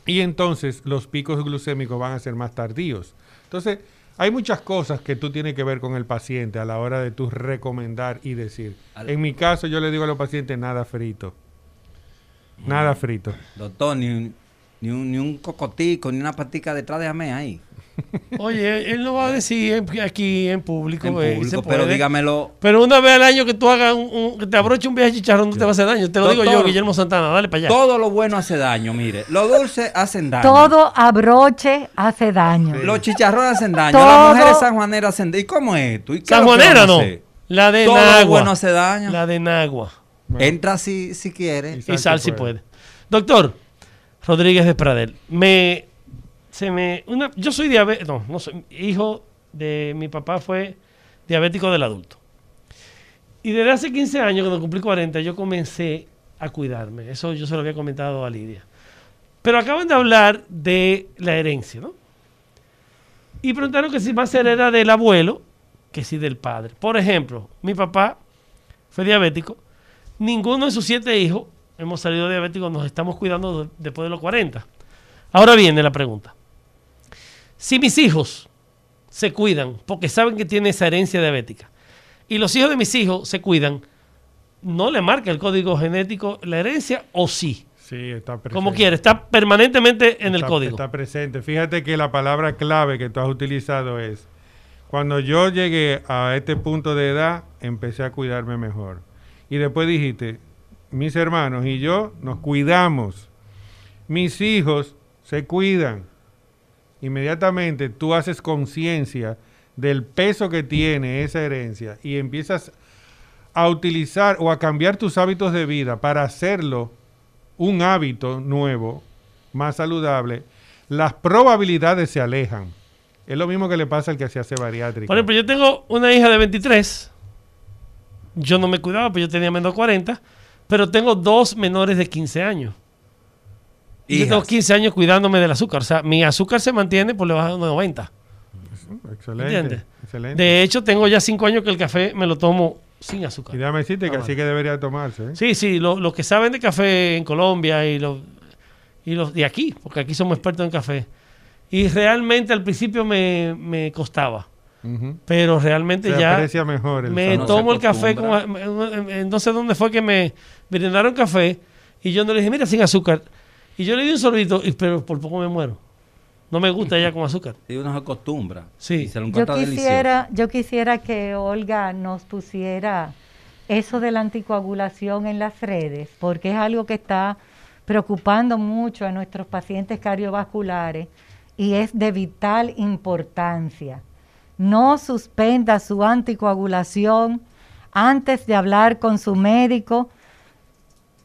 y entonces los picos glucémicos van a ser más tardíos. Entonces, hay muchas cosas que tú tienes que ver con el paciente a la hora de tú recomendar y decir. Al- En mi caso, yo le digo a los pacientes nada frito. Nada frito. Doctor, ni un, ni, un, ni un cocotico, ni una patica detrás de amé ahí. Oye, él no va a decir en- aquí en público. En eh, público, pero puede. dígamelo. Pero una vez al año que tú hagas un, un- que te abroche un viaje de chicharrón no te va a hacer daño. Te lo digo yo, Doctor, Guillermo Santana. Dale para allá. Todo lo bueno hace daño, mire. Los dulces hacen daño. Todo abroche hace daño. Los chicharrones hacen daño. Todo- Las mujeres sanjuaneras hacen daño. ¿Y cómo es esto? ¿Y lo Sanjuanera no. hacer? La de Todo lo Nagua. bueno hace daño. La de Nagua. Entra si, si quiere. Y Y sal si puede. puede. Doctor Rodríguez de Pradel, me, yo soy diabético, no, no soy, hijo de mi papá fue diabético del adulto. Y desde hace 15 años, cuando cumplí 40, yo comencé a cuidarme. Eso yo se lo había comentado a Lidia. Pero acaban de hablar de la herencia, ¿no? Y preguntaron que si más hereda del abuelo que si del padre. Por ejemplo, mi papá fue diabético. Ninguno de sus siete hijos hemos salido diabéticos, nos estamos cuidando de- después de los 40. Ahora viene la pregunta. Si mis hijos se cuidan porque saben que tienen esa herencia diabética y los hijos de mis hijos se cuidan, ¿no le marca el código genético la herencia o sí? Sí, está presente. Como quiere, está permanentemente en el código. Está presente. Fíjate que la palabra clave que tú has utilizado es, cuando yo llegué a este punto de edad, empecé a cuidarme mejor. Y después dijiste, mis hermanos y yo nos cuidamos. Mis hijos se cuidan. Inmediatamente tú haces conciencia del peso que tiene esa herencia y empiezas a utilizar o a cambiar tus hábitos de vida para hacerlo un hábito nuevo, más saludable, las probabilidades se alejan. Es lo mismo que le pasa al que se hace bariátrica. Por ejemplo, yo tengo una hija de 23. Yo no me cuidaba, pero yo tenía menos de 40. Pero tengo dos menores de 15 años. Y yo tengo Hijas. 15 años cuidándome del azúcar. O sea, mi azúcar se mantiene por debajo de 90. excelente. ¿Entiendes? excelente. De hecho, tengo ya 5 años que el café me lo tomo sin y azúcar. déjame decirte que Ah, así que debería tomarse. ¿eh? Sí, sí, lo- los que saben de café en Colombia y los, y los de aquí, porque aquí somos expertos en café. Y realmente al principio me, me costaba, pero realmente Se ya aprecia mejor el me sabor. tomo el café con... No sé dónde fue que me brindaron café y yo no le dije, mira, sin azúcar. Y yo le di un sorbito, y, pero por poco me muero. No me gusta ya con azúcar. Y uno se acostumbra. Sí. Y se lo Yo quisiera, yo quisiera que Olga nos pusiera eso de la anticoagulación en las redes, porque es algo que está preocupando mucho a nuestros pacientes cardiovasculares y es de vital importancia. No suspenda su anticoagulación antes de hablar con su médico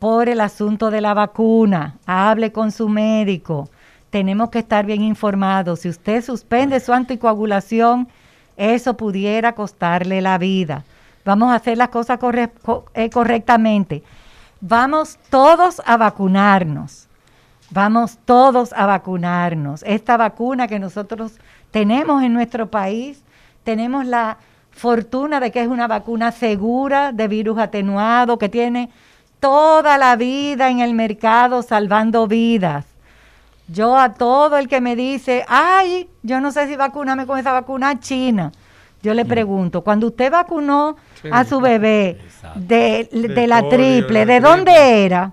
por el asunto de la vacuna. Hable con su médico. Tenemos que estar bien informados. Si usted suspende su anticoagulación, eso pudiera costarle la vida. Vamos a hacer las cosas eh, correctamente. Vamos todos a vacunarnos. Vamos todos a vacunarnos. Esta vacuna que nosotros tenemos en nuestro país, tenemos la fortuna de que es una vacuna segura, de virus atenuado, que tiene toda la vida en el mercado salvando vidas. Yo a todo el que me dice, ay, yo no sé si vacunarme con esa vacuna china, yo le pregunto, cuando usted vacunó a su bebé de, de De la triple, de ¿de triple. dónde era?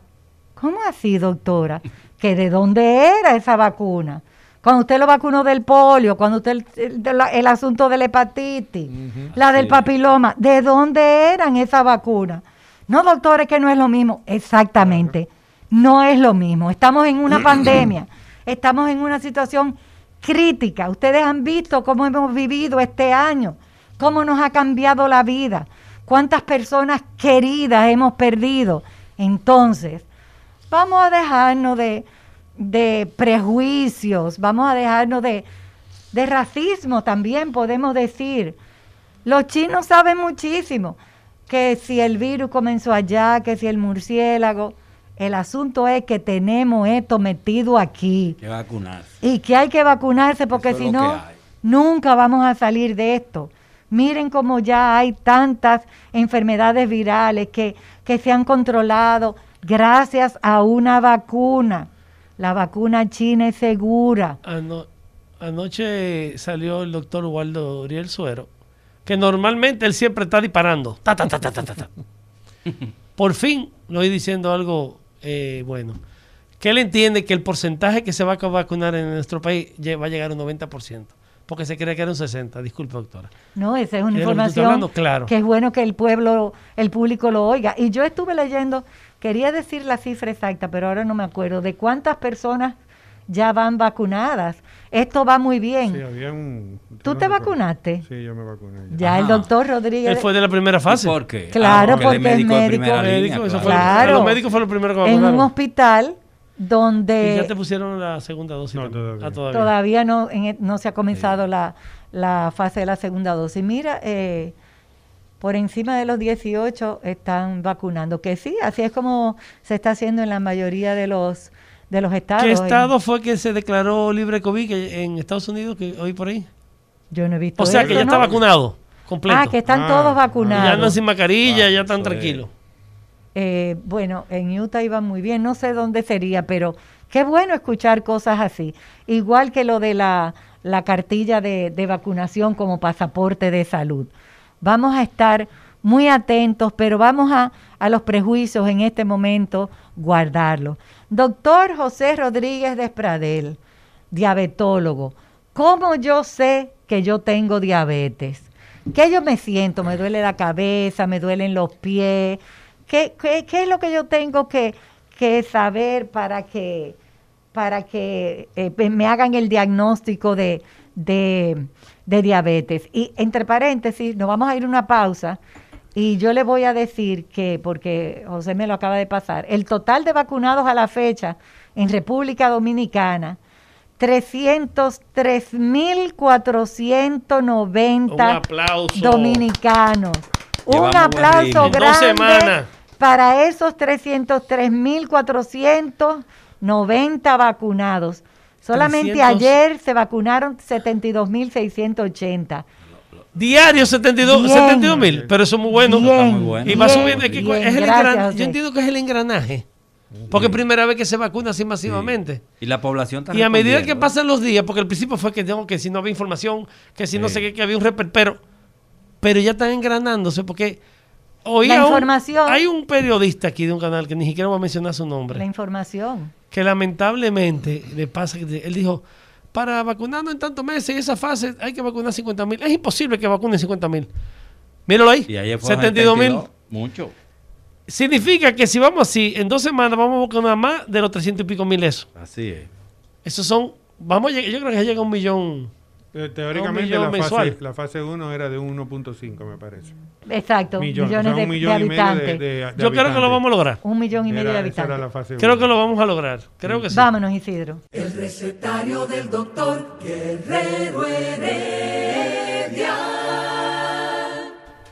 ¿Cómo así, doctora? ¿Que de dónde era esa vacuna? Cuando usted lo vacunó del polio, cuando usted el, el- de la- el asunto de la hepatitis, la del papiloma, ¿de dónde eran esas vacunas? No, doctor, es que no es lo mismo. Exactamente, no es lo mismo. Estamos en una <clears throat> pandemia, estamos en una situación crítica. Ustedes han visto cómo hemos vivido este año, cómo nos ha cambiado la vida, cuántas personas queridas hemos perdido. Entonces, vamos a dejarnos de, de prejuicios, vamos a dejarnos de, de racismo también, podemos decir. Los chinos saben muchísimo que si el virus comenzó allá, que si el murciélago, el asunto es que tenemos esto metido aquí Que vacunarse. y que hay que vacunarse porque si no, nunca vamos a salir de esto. Miren cómo ya hay tantas enfermedades virales que, que se han controlado gracias a una vacuna. La vacuna china es segura. Ano- anoche salió el doctor Waldo Uriel Suero, que normalmente él siempre está disparando. Ta, ta, ta, ta, ta, ta, ta. Por fin lo oí diciendo algo eh, bueno. Que él entiende que el porcentaje que se va a vacunar en nuestro país va a llegar a un 90%. Porque se cree que era un 60%. Disculpe, doctora. No, esa es una ¿De lo que tú estás información hablando? Claro. que es bueno que el pueblo, el público lo oiga. Y yo estuve leyendo, quería decir la cifra exacta, pero ahora no me acuerdo, de cuántas personas ya van vacunadas. Esto va muy bien. Sí, había un- ¿Tú no te vacunaste? Sí, yo me vacuné. ya. Ya el doctor Rodríguez. Él fue de la primera fase. ¿Y ¿Por qué? Claro, él porque de primera médico. línea, Médico, eso fue- Claro. Los médicos fueron los primeros que en un vacunaron. hospital Y donde ya te pusieron la segunda dosis. No, todavía. Ah, todavía. todavía no, en e- no se ha comenzado la, la fase de la segunda dosis. Mira, eh, por encima de los 18 están vacunando, que sí, así es como se está haciendo en la mayoría de los de los estados. ¿Qué En- estado fue que se declaró libre COVID que- en Estados Unidos que hoy por ahí? yo no he visto O sea, que ya está vacunado, completo. Ah, que están Ah, todos vacunados. ya andan sin mascarilla, Ah, ya están tranquilos. Eh, bueno, en Utah iba muy bien, no sé dónde sería, pero qué bueno escuchar cosas así. Igual que lo de la, la cartilla de, de vacunación como pasaporte de salud. Vamos a estar muy atentos, pero vamos a, a los prejuicios en este momento, guardarlos. Doctor José Rodríguez Despradel, diabetólogo, ¿cómo yo sé que yo tengo diabetes? ¿Qué yo me siento? ¿Me duele la cabeza? ¿Me duelen los pies? ¿Qué, qué, qué es lo que yo tengo que, saber para que, para que eh, me hagan el diagnóstico de, de, de diabetes? Y entre paréntesis, nos vamos a ir a una pausa y yo le voy a decir que, porque José me lo acaba de pasar, el total de vacunados a la fecha en República Dominicana, Un 303.490 aplauso. dominicanos. Un Llevamos aplauso grande para esos 303.490 vacunados. Solamente 300. ayer se vacunaron 72.680. Diario 72 Bien. 72 mil, pero eso es muy bueno. Bien, Está muy bueno. Y va bien, subiendo. es que bien, es el gracias, engran- yo entiendo que es el engranaje. Porque es primera vez que se vacuna así masivamente. Y la población está Y a medida que pasan los días, porque al principio fue que, no, que si no había información, que si no sé qué, que había un reper, pero, pero ya están engranándose porque oí La un- información. hay un periodista aquí de un canal que ni siquiera voy a mencionar su La nombre, información. que lamentablemente le pasa que él dijo, para vacunarnos en tantos meses esa fase hay que vacunar 50 mil. Es imposible que vacunen 50 mil. Míralo ahí, Y ayer fueron 72 mil. 72, Mucho. Significa que si vamos así, en dos semanas vamos a vacunar más de los 300 y pico mil eso. Así es. Esos son, vamos a llegar, yo creo que ya llega a un millón. Eh, Teóricamente la mensual. fase, la fase 1 era de 1.5, me parece. Exacto, Millón, o millones sea, un de millón y medio de- habitantes. de- de Yo creo que lo habitantes. vamos a lograr. Un millón y medio Era- de esa era habitantes. la fase Creo uno. que lo vamos a lograr. Creo que sí. Vámonos, Isidro. El recetario del doctor Guerrero Heredia.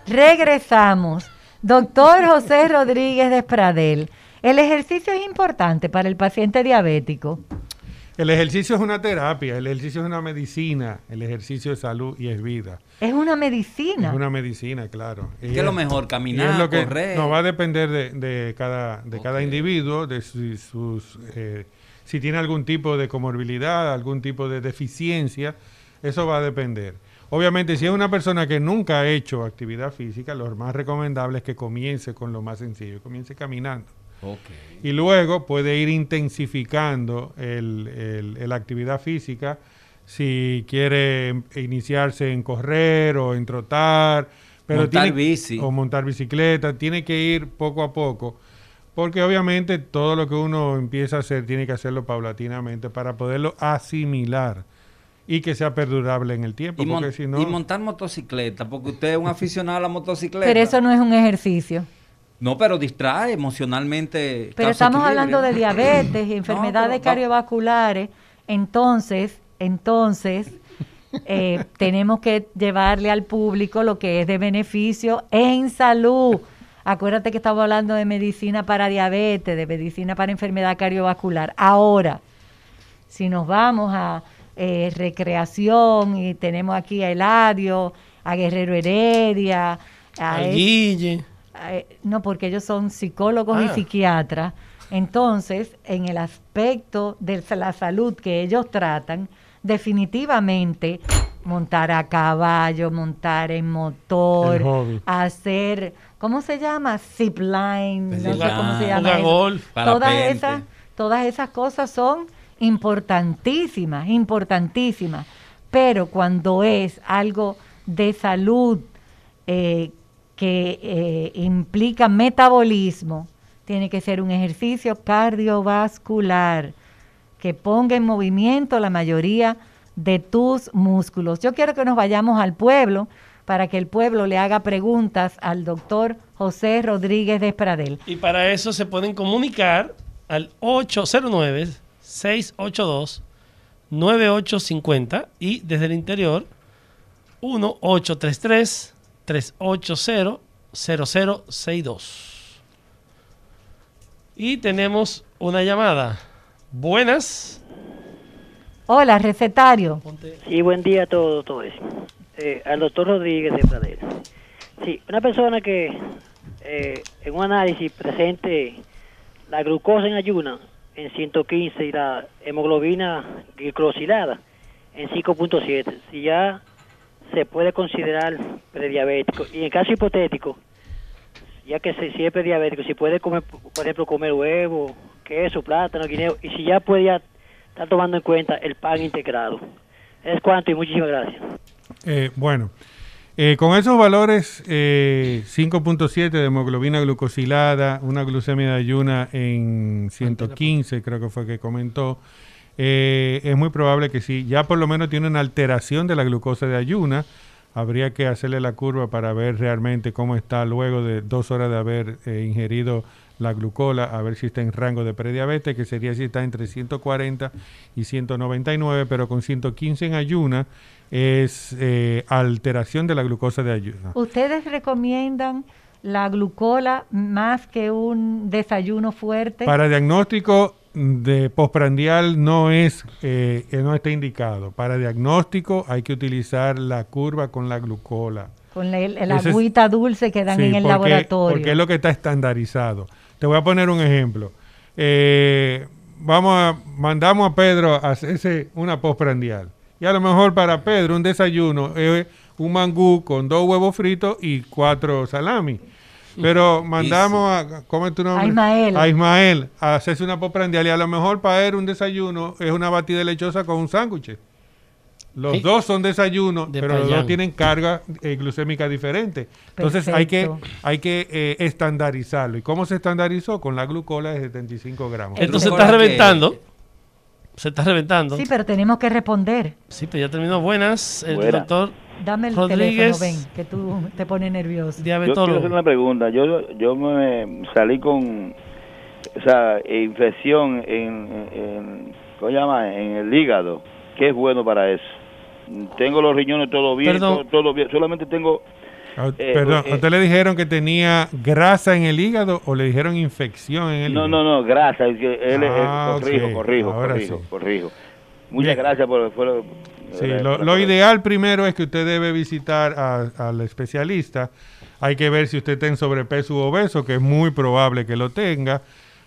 Regresamos. Doctor <laughs> José Rodríguez de Pradel. El ejercicio es importante para el paciente diabético. El ejercicio es una terapia, el ejercicio es una medicina, el ejercicio es salud y es vida. Es una medicina. Es una medicina, claro. Y ¿Qué es lo mejor? Caminar, y es lo que correr. No, va a depender de, de cada, de cada individuo, de su- sus, eh, si tiene algún tipo de comorbilidad, algún tipo de deficiencia, eso va a depender. Obviamente, si es una persona que nunca ha hecho actividad física, lo más recomendable es que comience con lo más sencillo, comience caminando. Y luego puede ir intensificando el, el- el actividad física si quiere iniciarse en correr o en trotar. Pero Montar tiene- bici. O montar bicicleta. Tiene que ir poco a poco. Porque obviamente todo lo que uno empieza a hacer tiene que hacerlo paulatinamente para poderlo asimilar y que sea perdurable en el tiempo. Y, mon- porque si no... y montar motocicleta, porque usted es un aficionado a la motocicleta. Pero eso no es un ejercicio. No, pero distrae emocionalmente. Pero estamos equilibrio. hablando de diabetes <clears throat> No, enfermedades cardiovasculares. Entonces, entonces, eh, <laughs> tenemos que llevarle al público lo que es de beneficio en salud. Acuérdate que estamos hablando de medicina para diabetes, de medicina para enfermedad cardiovascular. Ahora, si nos vamos a eh, recreación y tenemos aquí a Eladio, a Guerrero Heredia, a Al es- Guille. Eh, no, porque ellos son psicólogos y Ah. psiquiatras. Entonces, en el aspecto de la salud que ellos tratan, definitivamente montar a caballo, montar en motor, hacer, ¿cómo se llama? Zip line, no sé cómo se llama. Golf. Todas esas, todas esas cosas son importantísimas, importantísimas. Pero cuando es algo de salud eh, que eh, implica metabolismo, tiene que ser un ejercicio cardiovascular que ponga en movimiento la mayoría de tus músculos. Yo quiero que nos vayamos al pueblo para que el pueblo le haga preguntas al doctor José Rodríguez de Espradel. Y para eso se pueden comunicar al 809-682-9850 y desde el interior 1-833-380-0062. Y tenemos una llamada. Buenas. Hola, recetario. Sí, buen día a todos, doctores. Eh, al doctor Rodríguez de Pradel. Sí, una persona que eh, en un análisis presente la glucosa en ayuna en 115 y la hemoglobina glicosilada en 5.7, si ya se puede considerar prediabético. Y en caso hipotético, ya que se, si es prediabético, si puede comer, por ejemplo, comer huevo, queso, plátano, guineo, y si ya puede estar tomando en cuenta el pan integrado. Es cuanto y muchísimas gracias. Eh, bueno, eh, con esos valores, eh, 5.7 de hemoglobina glucosilada, una glucemia de ayuna en 115, creo que fue que comentó, eh, es muy probable que sí, ya por lo menos tiene una alteración de la glucosa de ayuna. Habría que hacerle la curva para ver realmente cómo está luego de dos horas de haber eh, ingerido la glucola a ver si está en rango de prediabetes, que sería si está entre 140 y 199, pero con 115 en ayuna es eh, alteración de la glucosa de ayuna. ¿Ustedes recomiendan la glucola más que un desayuno fuerte? Para diagnóstico de postprandial no es eh, no está indicado. Para diagnóstico hay que utilizar la curva con la glucola. Con la, la agüita dulce que dan en el laboratorio. Porque es lo que está estandarizado. Te voy a poner un ejemplo. Eh, vamos a, mandamos a Pedro a hacerse una postprandial. Y a lo mejor para Pedro un desayuno es un mangú con dos huevos fritos y cuatro salami. Pero mandamos a, ¿cómo es tu nombre? A Ismael. A Ismael a hacerse una postprandial y a lo mejor para él un desayuno es una batida lechosa con un sándwich. Los dos son desayunos, pero los dos tienen carga eh, glucémica diferente. Entonces hay que, hay que eh, estandarizarlo. ¿Y cómo se estandarizó? Con la glucola de 75 gramos. Entonces se está reventando. Se está reventando. Sí, pero tenemos que responder. Sí, pero ya terminó. Buenas, el doctor Dame el teléfono, ven, que tú te pones nervioso. Yo quiero hacer una pregunta. Yo, yo me salí con esa infección en, en, ¿cómo llama? en el hígado. ¿Qué es bueno para eso? Tengo los riñones todo bien, todo, bien. Solamente tengo... Ah, eh, perdón, eh, ¿usted le dijeron que tenía grasa en el hígado o le dijeron infección en el no, hígado? No, no, no, grasa. Él, ah, corrijo, corrijo, corrijo, corrijo. Muchas gracias por... por sí, lo, ideal primero es que usted debe visitar al especialista. Hay que ver si usted está en sobrepeso u obeso, que es muy probable que lo tenga.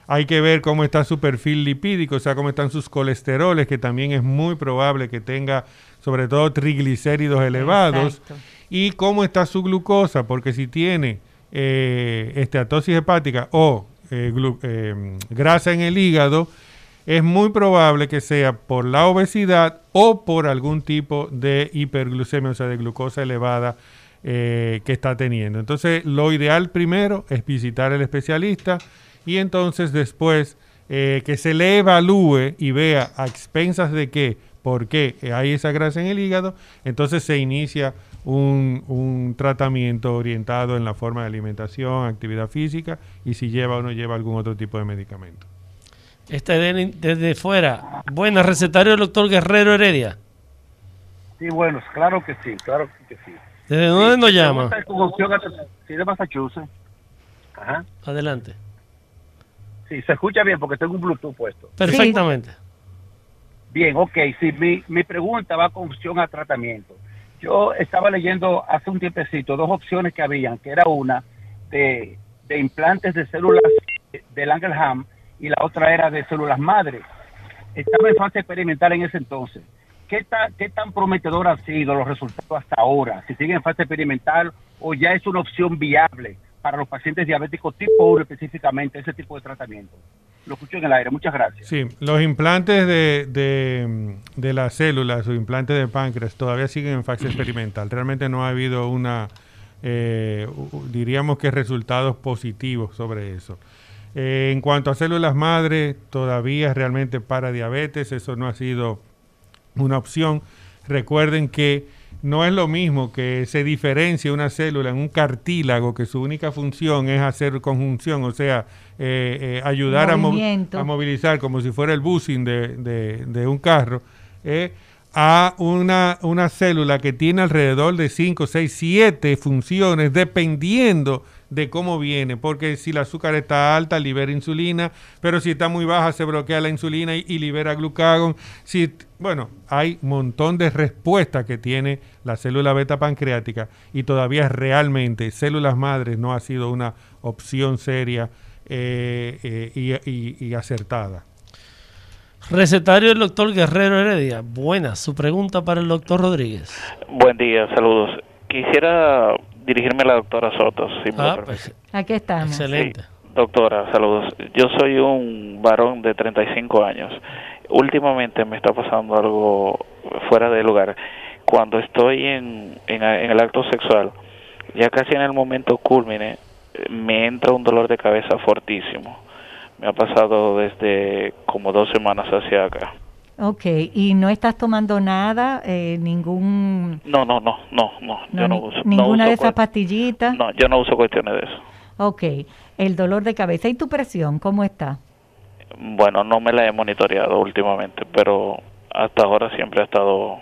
Hay que ver cómo está su perfil lipídico, o sea, cómo están sus colesteroles, que también es muy probable que tenga sobre todo triglicéridos elevados, y cómo está su glucosa, porque si tiene eh, esteatosis hepática o eh, eh, grasa en el hígado, es muy probable que sea por la obesidad o por algún tipo de hiperglucemia, o sea, de glucosa elevada que está teniendo. Entonces, lo ideal primero es visitar al especialista y entonces después que se le evalúe y vea a expensas de qué porque hay esa grasa en el hígado, entonces se inicia un, tratamiento orientado en la forma de alimentación, actividad física y si lleva o no lleva algún otro tipo de medicamento. Este desde fuera. Buenas, recetario del doctor Guerrero Heredia. Sí, bueno, claro que sí, claro que sí. ¿Desde dónde nos llama? Sí, de Massachusetts. Ajá. Adelante. Sí, se escucha bien porque tengo un Bluetooth puesto. Perfectamente. Bien, ok, sí, mi, mi pregunta va con opción a tratamiento. Yo estaba leyendo hace un tiempecito dos opciones que habían, que era una de, implantes de células de Langerham y la otra era de células madre. Estaba en fase experimental en ese entonces. ¿Qué, ¿Qué tan prometedor han sido los resultados hasta ahora? Si sigue en fase experimental o ya es una opción viable para los pacientes diabéticos tipo 1 específicamente, ese tipo de tratamiento. Lo escucho en el aire, muchas gracias. Sí, los implantes de, de, las células o implantes de páncreas todavía siguen en fase experimental. Realmente no ha habido una, eh, diríamos que resultados positivos sobre eso. Eh, en cuanto a células madre, todavía realmente para diabetes, eso no ha sido una opción. Recuerden que no es lo mismo que se diferencie una célula en un cartílago que su única función es hacer conjunción, o sea, eh, eh, ayudar a, movilizar como si fuera el bushing de, un carro, eh, a una, una célula que tiene alrededor de 5, 6, 7 funciones dependiendo de cómo viene, porque si el azúcar está alta libera insulina, pero si está muy baja se bloquea la insulina y, libera glucagón. Si, bueno, hay un montón de respuestas que tiene la célula beta pancreática y todavía realmente células madres no ha sido una opción seria eh, eh, y, y acertada. Recetario del doctor Guerrero Heredia. Buena, su pregunta para el doctor Rodríguez. Buen día, saludos. Quisiera dirigirme a la doctora Soto. ah, pues, aquí estamos. Excelente. doctora, saludos. Yo soy un varón de 35 años. Últimamente me está pasando algo fuera de lugar. Cuando estoy en, en, el acto sexual, ya casi en el momento culmine, me entra un dolor de cabeza fortísimo. Me ha pasado desde como dos semanas hacia acá. Ok, ¿y no estás tomando nada, eh, ningún... No, no, no, no, no, yo no uso. ¿Ninguna de esas pastillitas? No, yo no uso cuestiones de eso. Ok, el dolor de cabeza. ¿Y tu presión cómo está? Bueno, no me la he monitoreado últimamente, pero hasta ahora siempre ha estado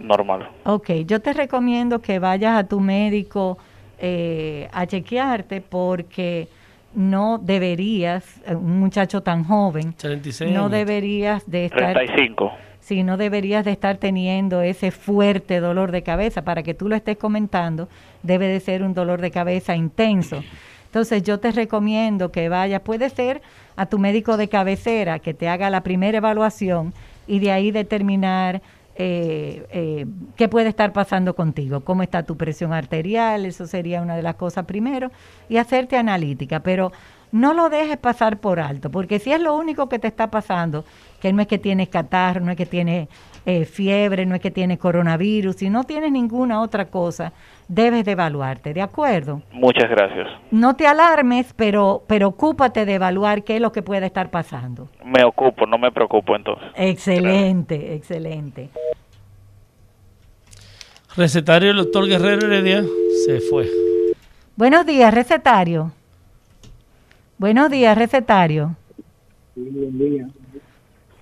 normal. Ok, yo te recomiendo que vayas a tu médico eh, a chequearte porque no deberías, eh, un muchacho tan joven, 36 no deberías de estar... 35. Sí, no deberías de estar teniendo ese fuerte dolor de cabeza. Para que tú lo estés comentando, debe de ser un dolor de cabeza intenso. Entonces yo te recomiendo que vayas, puede ser a tu médico de cabecera, que te haga la primera evaluación y de ahí determinar eh, eh, qué puede estar pasando contigo, cómo está tu presión arterial, eso sería una de las cosas primero, y hacerte analítica, pero no lo dejes pasar por alto, porque si es lo único que te está pasando, que no es que tienes catarro, no es que tienes eh, fiebre, no es que tienes coronavirus, si no tienes ninguna otra cosa, debes de evaluarte, ¿de acuerdo? Muchas gracias. No te alarmes, pero, pero ocúpate de evaluar qué es lo que puede estar pasando. Me ocupo, no me preocupo entonces. Excelente, excelente. Recetario el doctor Guerrero Heredia se fue. Buenos días, recetario. Buenos días, recetario. Sí, buen día.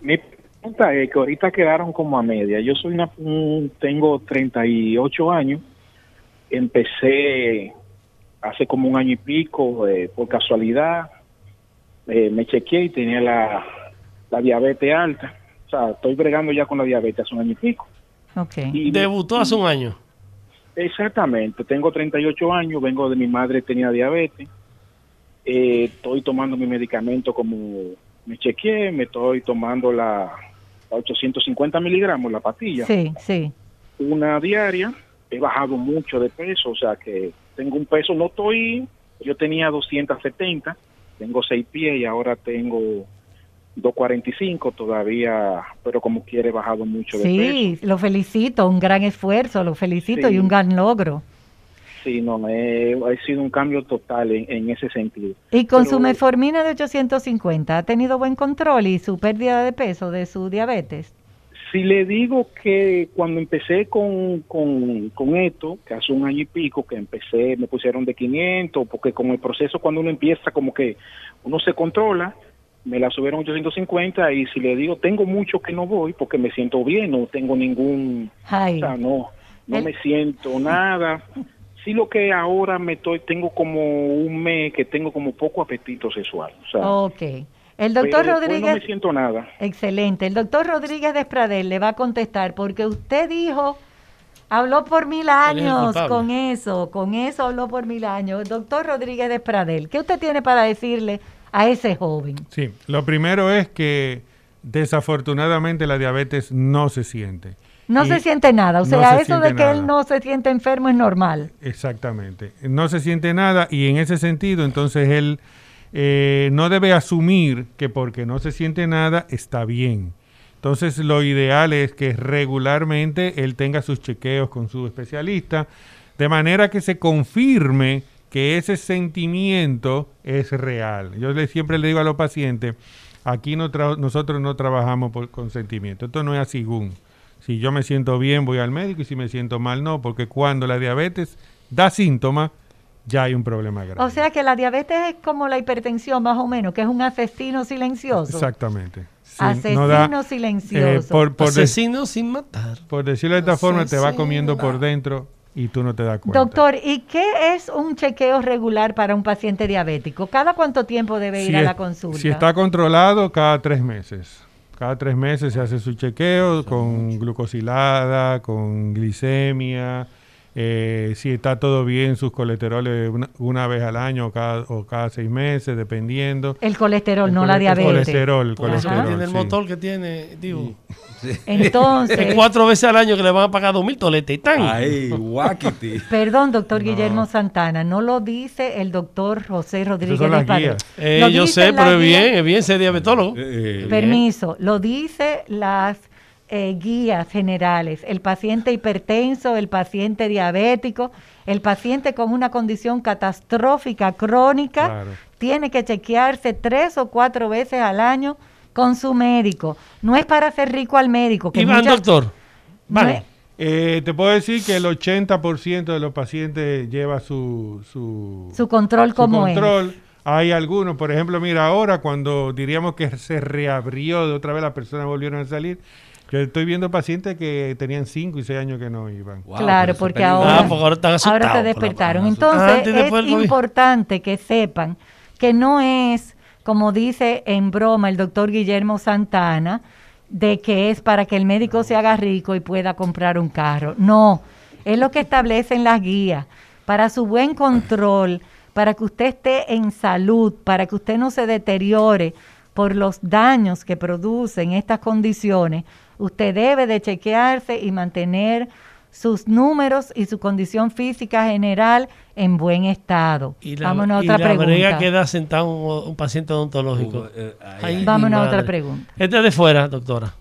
Mi pregunta es que ahorita quedaron como a media. Yo soy una, un- tengo 38 años. Empecé hace como un año y pico, eh, por casualidad, eh, me chequeé y tenía la, la diabetes alta. O sea, estoy bregando ya con la diabetes hace un año y pico. Ok. Debutó hace un año. Exactamente, tengo 38 años, vengo de mi madre, tenía diabetes. Eh, estoy tomando mi medicamento como me chequeé, me estoy tomando la, la 850 miligramos, la pastilla, Sí, sí. una diaria. He bajado mucho de peso, o sea que tengo un peso, no estoy, yo tenía 270, tengo 6 pies y ahora tengo 245 todavía, pero como quiere he bajado mucho de peso. Sí, lo felicito, un gran esfuerzo, lo felicito Sí. y un gran logro. Sí, no, ha sido un cambio total en, en ese sentido. Y con Pero- su metformina de 850, ¿ha tenido buen control y su pérdida de peso de su diabetes? Si le digo que cuando empecé con, con, con esto, que hace un año y pico, que empecé, me pusieron de 500, porque con el proceso cuando uno empieza como que uno se controla, me la subieron a 850 y si le digo tengo mucho que no voy porque me siento bien, no tengo ningún, Ay. o sea, no, no El- me siento nada. Sí lo que ahora me estoy, tengo como un mes que tengo como poco apetito sexual. O sea, Ok. El doctor pero Rodríguez... no me siento nada. Excelente. El doctor Rodríguez Despradel le va a contestar porque usted dijo, habló por mil es años con eso, con eso habló por mil años. Doctor Rodríguez Despradel, ¿qué usted tiene para decirle a ese joven? Sí, lo primero es que desafortunadamente la diabetes no se siente. No Y- se siente nada, o no sea, se eso de siente que él no se siente enfermo es normal. Exactamente. No se siente nada y en ese sentido, entonces él eh, no debe asumir que porque no se siente nada está bien. Entonces lo ideal es que regularmente él tenga sus chequeos con su especialista, de manera que se confirme que ese sentimiento es real. Yo le, siempre le digo a los pacientes, aquí no nosotros no trabajamos por, con sentimiento, esto no es así. Si yo me siento bien, voy al médico y si me siento mal, no, porque cuando la diabetes da síntomas, ya hay un problema grave. O sea que la diabetes es como la hipertensión más o menos, que es un asesino silencioso. Exactamente. Sí, Asesino no da- silencioso. eh, por, por de- Asesino sin matar. por decirlo de esta forma, te va comiendo por dentro y tú no te das cuenta. Doctor, ¿y qué es un chequeo regular para un paciente diabético? ¿Cada cuánto tiempo debe ir Si a es- la consulta? Si está controlado, cada tres meses. Cada tres meses se hace su chequeo con glucosilada, con glicemia. Eh, si está todo bien, sus colesteroles una, una vez al año o cada, o cada seis meses, dependiendo. El colesterol, El no cole- la el diabetes. colesterol, el Por eso colesterol, tiene el sí. motor que tiene, digo. <laughs> Entonces, Es cuatro veces al año que le van a pagar dos mil toletes y tan. Ay, guaquiti. <laughs> perdón, doctor Guillermo Santana, no lo dice el doctor José Rodríguez son las de. Eh, yo sé, pero es bien, es bien ser diabetólogo. Eh, Permiso, lo dice las eh, guías generales. El paciente hipertenso, el paciente diabético, el paciente con una condición catastrófica crónica, Claro. tiene que chequearse tres o cuatro veces al año con su médico. No es para ser rico al médico. Que muchas- doctor. no es- Eh, te puedo decir que el 80% de los pacientes lleva su, su, Su control su como control. Hay algunos, por ejemplo, mira, ahora cuando diríamos que se reabrió de otra vez, las personas volvieron a salir. Yo estoy viendo pacientes que tenían 5 y 6 años que no iban. claro, porque ahora, Ah, porque ahora están asustados ahora se por la despertaron. Entonces, después es COVID. importante que sepan que no es, como dice en broma el doctor Guillermo Santana, de que es para que el médico se haga rico y pueda comprar un carro. No, es lo que establecen las guías para su buen control, para que usted esté en salud, para que usted no se deteriore por los daños que producen estas condiciones. Usted debe de chequearse y mantener sus números y su condición física general en buen estado. Y la, Vámonos a y otra la brega pregunta. queda sentado un, un paciente odontológico. Uh, eh, Ay, Vámonos a otra pregunta. Este es de fuera, doctora.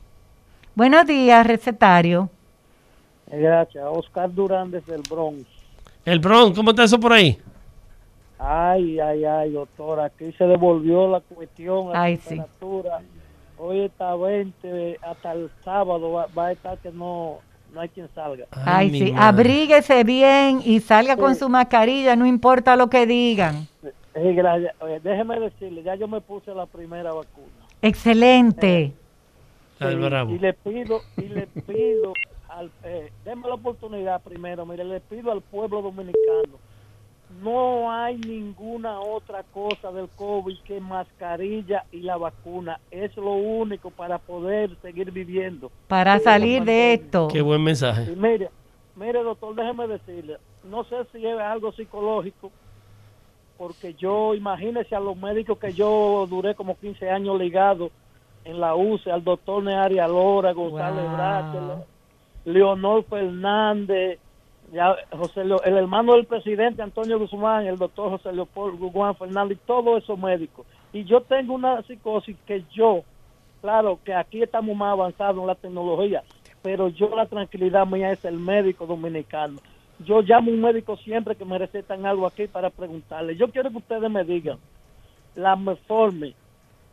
Buenos días, recetario. Gracias. Oscar Durán desde el Bronx. El Bronx, ¿cómo está eso por ahí? Ay, ay, ay, doctora, aquí se devolvió la cuestión, la Ay, sí. Hoy está 20, hasta el sábado va, va a estar que no, no hay quien salga. Ay, mi sí, madre. abríguese bien y salga con Sí. su mascarilla, no importa lo que digan. Eh, gracias. Oye, déjeme decirle, ya yo me puse la primera vacuna. Excelente. Sí, bravo. Y le pido, y le pido, al, eh, déme la oportunidad primero, mire, le pido al pueblo dominicano, no hay ninguna otra cosa del COVID que mascarilla y la vacuna. Es lo único para poder seguir viviendo. Para Sí, salir de esto. Qué buen mensaje. Y mire, mire doctor, déjeme decirle, no sé si es algo psicológico, porque yo, imagínese a los médicos que yo duré como 15 años ligado en la UCE, al doctor Neari Alora, González Wow. Leonor Fernández, ya José el hermano del presidente Antonio Guzmán, el doctor José Leopoldo Guzmán Fernández, todos esos médicos. Y yo tengo una psicosis que yo, claro que aquí estamos más avanzados en la tecnología, pero yo la tranquilidad mía es el médico dominicano. Yo llamo a un médico siempre que me recetan algo aquí para preguntarle. Yo quiero que ustedes me digan la Meforme,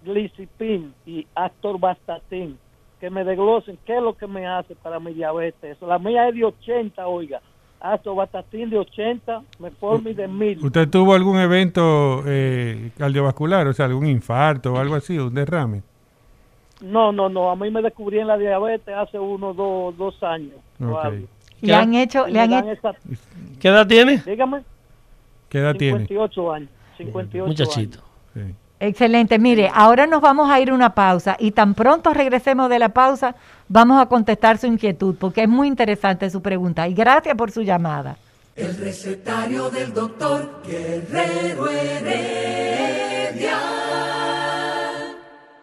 Glicipin y Actorvastatin, que me desglosen qué es lo que me hace para mi diabetes. La mía es de 80, oiga. Actorvastatin de 80, Meforme de 1000. ¿Usted tuvo algún evento eh, cardiovascular, o sea, algún infarto o algo así, un derrame? No, no, no. A mí me descubrí en la diabetes hace uno, dos, dos años. o Ok. algo. Le han hecho, le han hecho, esa- ¿Qué edad tiene? dígame, ¿Qué edad tiene? 58 años. 58 Muchachito. Sí. Excelente. Mire, ahora nos vamos a ir a una pausa y tan pronto regresemos de la pausa, vamos a contestar su inquietud porque es muy interesante su pregunta y gracias por su llamada. El recetario del doctor Guerrero Heredia.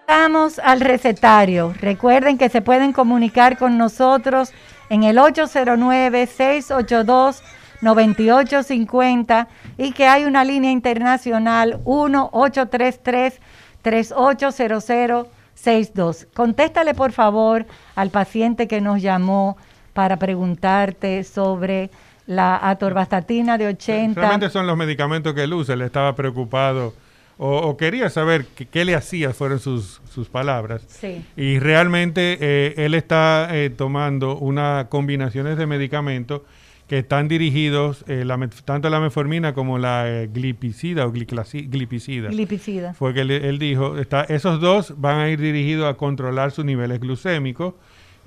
Vamos al recetario. Recuerden que se pueden comunicar con nosotros en el 809-682-9850 y que hay una línea internacional 1-833-380062. Contéstale por favor al paciente que nos llamó para preguntarte sobre la atorvastatina de 80. Realmente son los medicamentos que él usa, él estaba preocupado o, o quería saber qué, qué le hacía, fueron sus, sus palabras. Sí. Y realmente eh, él está eh, tomando unas combinaciones de medicamentos que están dirigidos, eh, la tanto la metformina como la eh, glipicida o gliclasi- glipicida. Glipicida. Fue que él, él dijo, está, esos dos van a ir dirigidos a controlar sus niveles glucémicos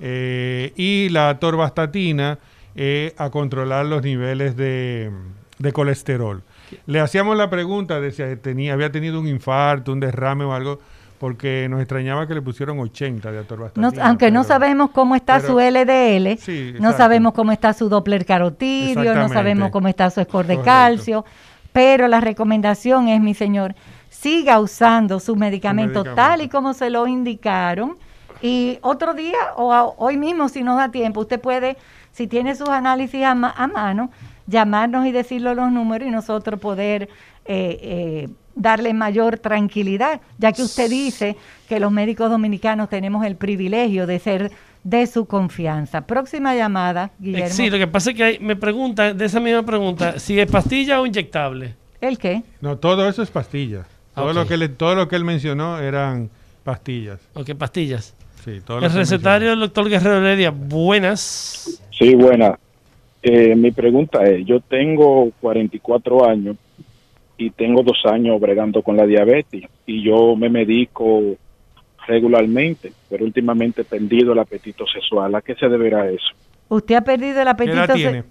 eh, y la torvastatina eh, a controlar los niveles de, de colesterol. Le hacíamos la pregunta de si tenía, había tenido un infarto, un derrame o algo, porque nos extrañaba que le pusieron 80 de No- atorvastatina. aunque no sabemos cómo está pero- su LDL, Sí, no sabemos cómo está su Doppler carotidio, no sabemos cómo está su score de Correcto. calcio, pero la recomendación es, mi señor, siga usando su medicamento, medicamento. tal y como se lo indicaron y otro día o a- hoy mismo si nos da tiempo, usted puede, si tiene sus análisis a, ma- a mano, llamarnos y decirle los números y nosotros poder eh, eh, darle mayor tranquilidad, ya que usted dice que los médicos dominicanos tenemos el privilegio de ser de su confianza. Próxima llamada, Eh, Guillermo. Sí, lo que pasa es que hay- me preguntan, de esa misma pregunta, si es pastilla o inyectable. ¿El qué? No, todo eso es pastillas. Todo, lo que le- todo lo que él mencionó eran pastillas. Ok, pastillas. Sí, todo lo El que recetario del doctor Guerrero Heredia, buenas. Sí, buena. Eh, mi pregunta es, yo tengo 44 años y tengo dos años bregando con la diabetes y yo me medico regularmente, pero últimamente he perdido el apetito sexual. ¿A qué se deberá eso? Usted ha perdido el ¿Qué apetito. edad se- tiene?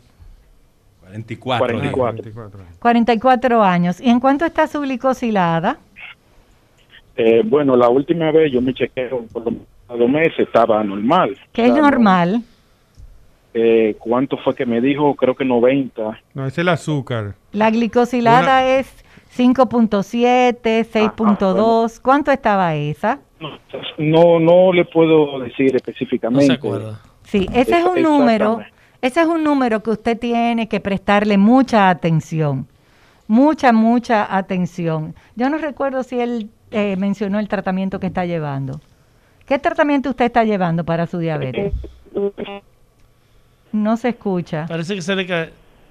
44. 44. 44 años. ¿Y en cuánto está su glicosilada? Eh, bueno, la última vez yo me chequeé por dos meses, estaba normal. Que O es sea, no- normal. Eh, ¿Cuánto fue que me dijo? Creo que 90. No, es el azúcar. La glicosilada es 5.7, 6.2. ¿Cuánto estaba esa? No, no le puedo decir específicamente. Sí, ese es un número, ese es un número que usted tiene que prestarle mucha atención. Mucha, mucha atención. Yo no recuerdo si él eh, mencionó el tratamiento que está llevando. ¿Qué tratamiento usted está llevando para su diabetes? No se escucha. Parece que se le cae.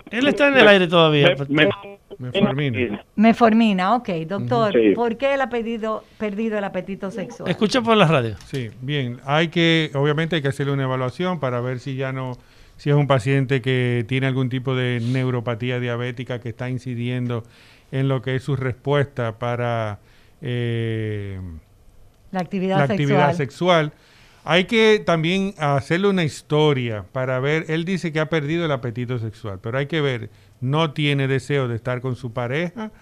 Él está en el aire todavía. pues. Metformina. Meformina, ok, doctor. Sí. ¿Por qué él ha pedido, perdido el apetito sexual? Escucha por la radio. Sí, bien. Hay que, obviamente hay que hacerle una evaluación para ver si ya no, si es un paciente que tiene algún tipo de neuropatía diabética que está incidiendo en lo que es su respuesta para eh, La actividad la sexual. actividad sexual. Hay que también hacerle una historia para ver, él dice que ha perdido el apetito sexual, pero hay que ver, no tiene deseo de estar con su pareja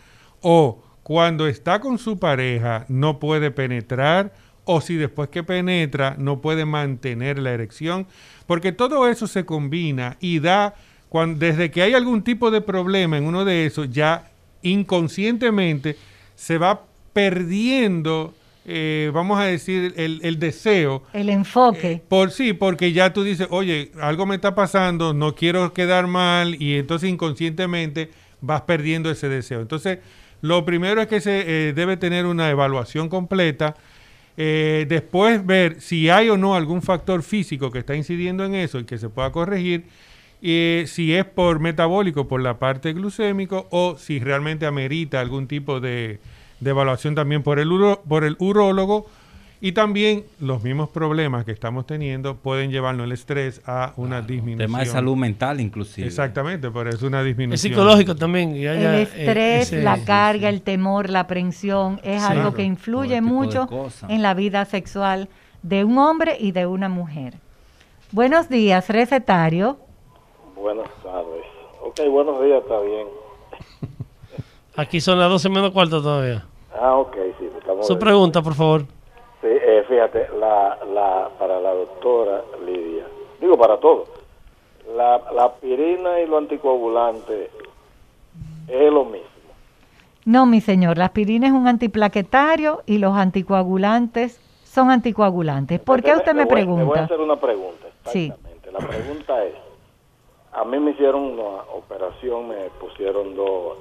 o cuando está con su pareja no puede penetrar o si después que penetra no puede mantener la erección, porque todo eso se combina y da, cuando, desde que hay algún tipo de problema en uno de esos, ya inconscientemente se va perdiendo, eh, vamos a decir, el, el deseo El enfoque. por sí, porque ya tú dices, oye, algo me está pasando, no quiero quedar mal y entonces inconscientemente vas perdiendo ese deseo. Entonces, lo primero es que se eh, debe tener una evaluación completa. eh, después ver si hay o no algún factor físico que está incidiendo en eso y que se pueda corregir. eh, si es por metabólico, por la parte glucémico, o si realmente amerita algún tipo de, de evaluación también por el, uro- por el urólogo. Y también los mismos problemas que estamos teniendo pueden llevarnos el estrés a una disminución. Tema de salud mental, inclusive. Exactamente, pero es una disminución. Es psicológico también. y haya, el eh, estrés, ese- la carga, el temor, la aprensión es Sí. algo Claro, que influye de mucho en la vida sexual de un hombre y de una mujer. Buenos días, recetario. Buenas tardes. Ok, buenos días, está bien. Aquí son las 12 menos cuarto todavía. Ah, ok, sí. Estamos Su pregunta, por favor. Sí, eh, fíjate, la, la, para la doctora Lidia, digo para todos, la, la aspirina y lo anticoagulante es lo mismo. No, mi señor, la aspirina es un antiplaquetario y los anticoagulantes son anticoagulantes. ¿Por qué usted me voy- Le voy a pregunta? hacer una pregunta. Sí. La pregunta es, a mí me hicieron una operación, me pusieron dos,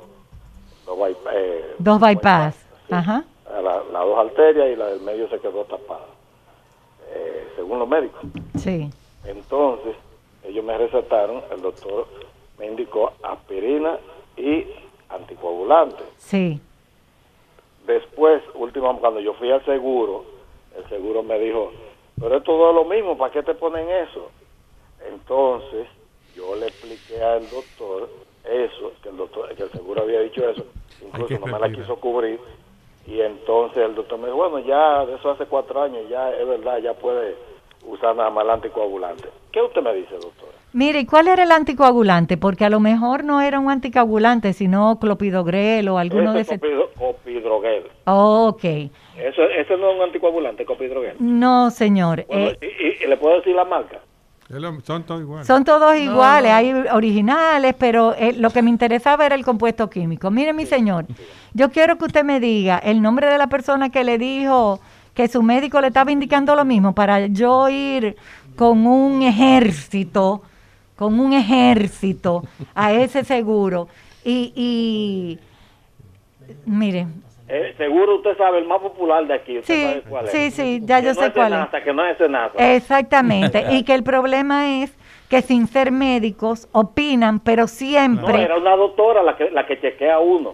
dos bypa- eh, Dos bypass. Ajá. la- las dos arterias y la del medio se quedó tapada, eh, según los médicos. Sí. Entonces, ellos me recetaron, el doctor me indicó aspirina y anticoagulante. Sí. Después, último, cuando yo fui al seguro, el seguro me dijo, pero es todo lo mismo, ¿para qué te ponen eso? Entonces, yo le expliqué al doctor eso, que el doctor, que el seguro había dicho eso, incluso no me la quiso cubrir, y entonces el doctor me dijo, bueno, ya de eso hace cuatro años, ya es verdad, ya puede usar nada más el anticoagulante. ¿Qué usted me dice, doctor? Mire, ¿y cuál era el anticoagulante? Porque a lo mejor no era un anticoagulante, sino clopidogrel o alguno de Ese. Ok. Eso, ese no es un anticoagulante, copidroguel. No, señor. Bueno, eh, y, y- y le puedo decir la marca? Son todos iguales. Son todos iguales, hay originales, pero eh, lo que me interesaba era el compuesto químico. Mire, mi señor, yo quiero que usted me diga el nombre de la persona que le dijo que su médico le estaba indicando lo mismo para yo ir con un ejército, con un ejército a ese seguro. Y, y mire, Eh, seguro usted sabe, el más popular de aquí, usted Sí, sabe cuál es. sí, sí, ya Que yo no sé es cuál es. Senasa, Que no es Senasa. exactamente, <laughs> y que el problema es que sin ser médicos opinan, pero No, siempre... era una doctora la que, la que chequea a uno.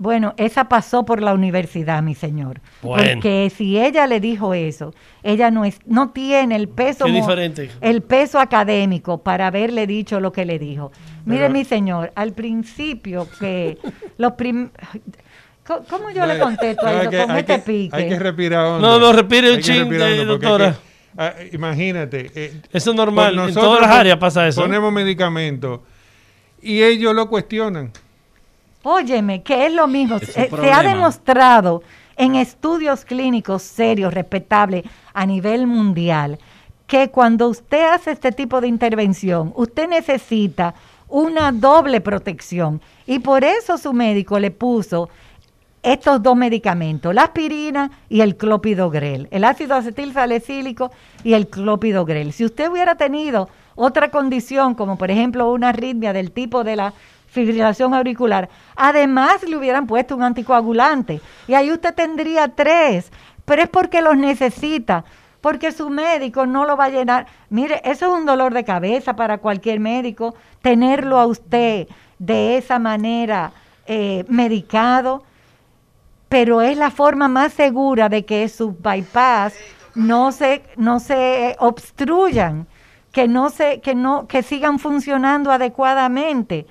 Bueno, esa pasó por la universidad, mi señor. Bueno. Porque si ella le dijo eso, ella no es, no tiene el peso, Qué mo- diferente. el peso académico para haberle dicho lo que le dijo. Mire, Pero- mi señor, al principio que <laughs> los prim ¿Cómo- ¿Cómo yo le contesto a No, que- con hay este que- pique? Hay que respirar hondo. No, no, respire un Hay que chin, respirar eh, doctora. ah, imagínate. eh, Eso es normal, por en todas las áreas pasa eso. Ponemos medicamentos y ellos lo cuestionan. Óyeme, que es lo mismo. Es Eh, Se ha demostrado en estudios clínicos serios, respetables a nivel mundial, que cuando usted hace este tipo de intervención, usted necesita una doble protección. Y por eso su médico le puso estos dos medicamentos, la aspirina y el clopidogrel, el ácido acetil salicílico y el clopidogrel. Si usted hubiera tenido otra condición, como por ejemplo una arritmia del tipo de la fibrilación auricular, además le hubieran puesto un anticoagulante y ahí usted tendría tres, pero es porque los necesita, porque su médico no lo va a llenar. Mire, eso es un dolor de cabeza para cualquier médico, tenerlo a usted de esa manera eh, medicado pero es la forma más segura de que sus bypass no se no se obstruyan, que no se que no que sigan funcionando adecuadamente.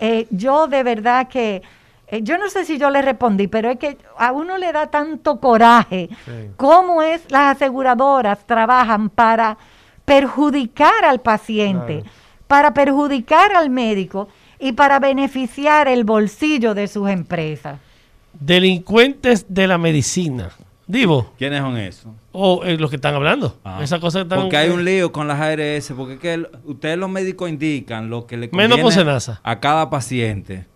Eh, yo de verdad que eh, yo no sé si yo le respondí, pero es que a uno le da tanto coraje cómo es las aseguradoras trabajan para perjudicar al paciente, Claro. para perjudicar al médico y para beneficiar el bolsillo de sus empresas. Delincuentes de la medicina. Divo. ¿Quiénes son esos? O eh, los que están hablando. Esa cosa que están. Porque hay un lío con las ARS, porque es que el- ustedes los médicos indican lo que le Menos conviene con a cada paciente.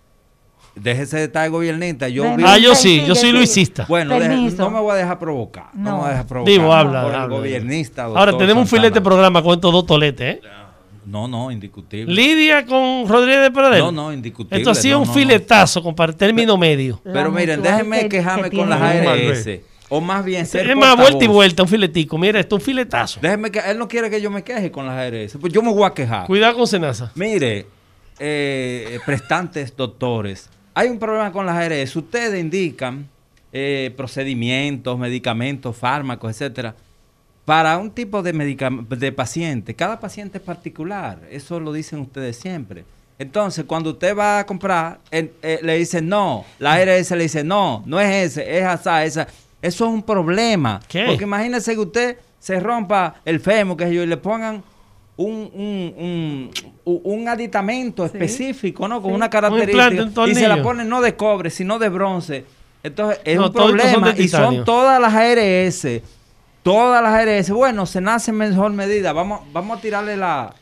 Déjese de estar gobiernista. Yo Ven, vi- Ah, yo sí, yo soy luisista. Bueno, deje- no me voy a dejar provocar. No, me voy a dejar provocar. Divo, habla. Por el habla. gobernista. Ahora tenemos un filete programa con estos dos toletes, ¿eh? No, no, indiscutible. Lidia con Rodríguez de Pradel. No, no, indiscutible. Esto ha sido no, un no, no. filetazo, compadre, término medio. Pero miren, déjenme quejarme con las ARS. O más bien ser Es más, vuelta y vuelta, un filetico. Mira, esto es un filetazo. Déjeme que él no quiere que yo me queje con las ARS. Pues yo me voy a quejar. Cuidado con Senasa. Mire, eh, prestantes doctores, hay un problema con las ARS. Ustedes indican eh, procedimientos, medicamentos, fármacos, etcétera, para un tipo de, de paciente. Cada paciente es particular. Eso lo dicen ustedes siempre. Entonces, cuando usted va a comprar, eh, le dicen no. La ARS le dice no, no es ese, es asa, esa. Eso es un problema. Porque imagínese que usted se rompa el fémur, que yo, y le pongan un, un, un, un- aditamento específico, ¿no? Con Sí. una Un característica. un y se la ponen no de cobre, sino de bronce. Entonces, es No, un son problema. y son todas las ARS. Todas las ARS. Bueno, se nace en mejor medida. Vamos, vamos a tirarle la.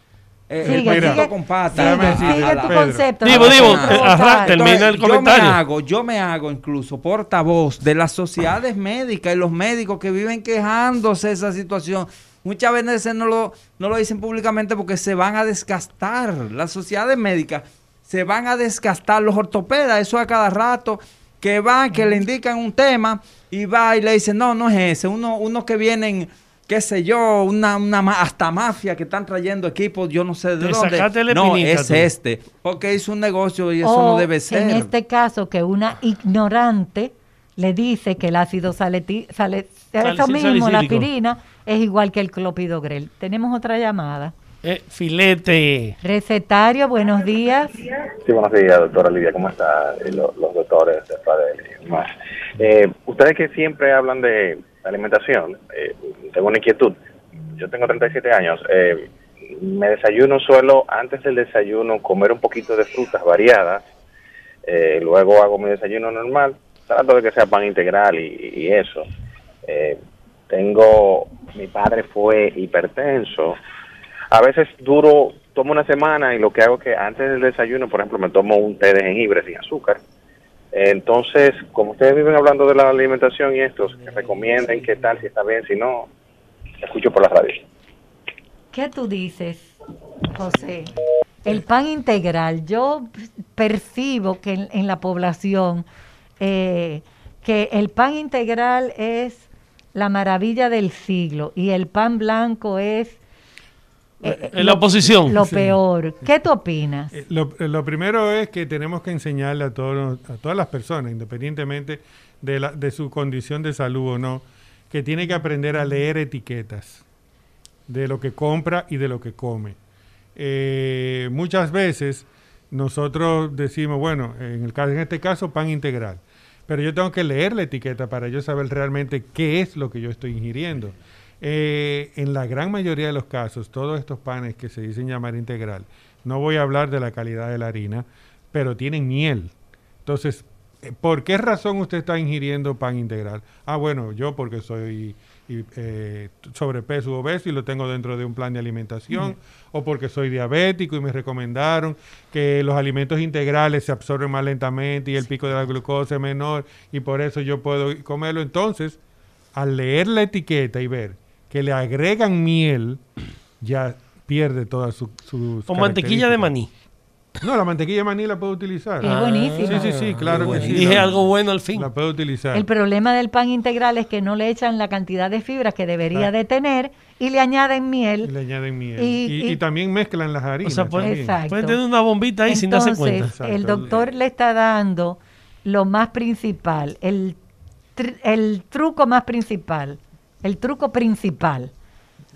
eh, el Sigue, con pata. sigue, sigue tu concepto. Divo, no eh, ajá, termina el comentario. Yo me hago, yo me hago incluso portavoz de las sociedades médicas y los médicos que viven quejándose de esa situación. Muchas veces no lo, no lo dicen públicamente porque se van a desgastar. Las sociedades médicas se van a desgastar. Los ortopedas, eso a cada rato, que van, que le indican un tema y va y le dicen, no, no es ese. Uno, uno que vienen, qué sé yo, una, una ma- hasta mafia que están trayendo equipos, yo no sé de Te dónde. No, es tú. este. Porque hizo un negocio y eso O, no debe ser. En este caso, que una ignorante le dice que el ácido saleti, sale, eso Salicil- mismo, la aspirina, es igual que el clopidogrel. Tenemos otra llamada. Eh, filete. Recetario, buenos días. Sí, buenos días, doctora Lidia. ¿Cómo están los, los doctores de Pradel y demás? Eh, ustedes que siempre hablan de alimentación, eh, tengo una inquietud. Yo tengo 37 años. Eh, me desayuno suelo, antes del desayuno, comer un poquito de frutas variadas. Eh, luego hago mi desayuno normal. Trato de que sea pan integral y, y eso. Eh, tengo, mi padre fue hipertenso. A veces duro, tomo una semana y lo que hago es que antes del desayuno, por ejemplo, me tomo un té de jengibre sin azúcar. Entonces, como ustedes viven hablando de la alimentación y estos, que recomienden qué tal, si está bien, si no, escucho por la radio. ¿Qué tú dices, José? El pan integral. Yo percibo que en, en la población eh, que el pan integral es la maravilla del siglo y el pan blanco es eh, En la oposición. Lo Sí. peor. ¿Qué tú opinas? Eh, Lo, lo primero es que tenemos que enseñarle a, todos, a todas las personas, independientemente de, la- de su condición de salud o no, que tiene que aprender a leer etiquetas de lo que compra y de lo que come. Eh, muchas veces nosotros decimos, bueno, en, el, caso- en este caso pan integral, pero yo tengo que leer la etiqueta para yo saber realmente qué es lo que yo estoy ingiriendo. Eh, en la gran mayoría de los casos, todos estos panes que se dicen llamar integral, no voy a hablar de la calidad de la harina, pero tienen miel. Entonces, eh, ¿por qué razón usted está ingiriendo pan integral? Ah, bueno, yo porque soy y, eh, sobrepeso u obeso y lo tengo dentro de un plan de alimentación, o porque soy diabético y me recomendaron que los alimentos integrales se absorben más lentamente y el pico de la glucosa es menor y por eso yo puedo comerlo. Entonces, al leer la etiqueta y ver que le agregan miel, ya pierde todas su, sus O mantequilla de maní. No, la mantequilla de maní la puedo utilizar. Es buenísima. Sí, sí, sí, claro que sí. Dije la- algo bueno al fin. La puedo utilizar. El problema del pan integral es que no le echan la cantidad de fibras que debería Ah. de tener y le añaden Y miel. le añaden miel. Y- Y, y y- también mezclan las O harinas. sea, pueden, también. Exacto. pueden tener una bombita ahí sin darse cuenta. el doctor le está dando lo más principal, el, tr- el truco más principal, el truco principal.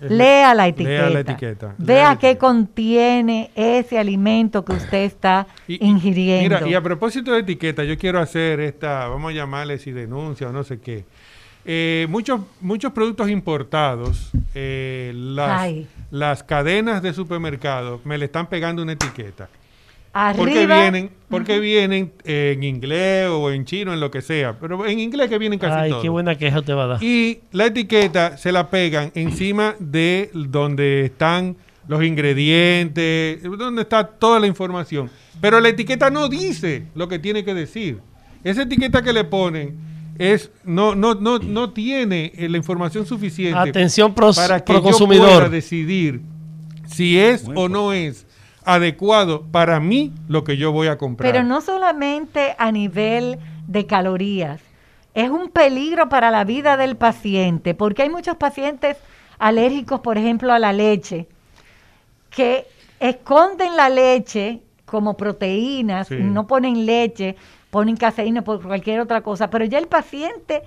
Lea la etiqueta. Lea la etiqueta. Vea la qué contiene ese alimento que usted está Y- y- ingiriendo. Mira, y a propósito de etiqueta, yo quiero hacer esta, vamos a llamarle si denuncia o no sé qué. Eh, muchos, muchos productos importados, eh, las, Ay. las cadenas de supermercados me le están pegando una etiqueta. Arriba, Porque vienen, porque vienen en inglés o en chino, en lo que sea. Pero en inglés que vienen casi Ay, qué buena queja te va a dar. Y la etiqueta se la pegan encima de donde están los ingredientes, donde está toda la información. Pero la etiqueta no dice lo que tiene que decir. Esa etiqueta que le ponen es no no no no tiene eh, la información suficiente Atención, pros- para que pro yo consumidor. pueda decidir si es o no es adecuado para mí lo que yo voy a comprar. Pero no solamente a nivel de calorías, es un peligro para la vida del paciente, porque hay muchos pacientes alérgicos, por ejemplo, a la leche, que esconden la leche como proteínas, Sí. no ponen leche, ponen caseína por cualquier otra cosa, pero ya el paciente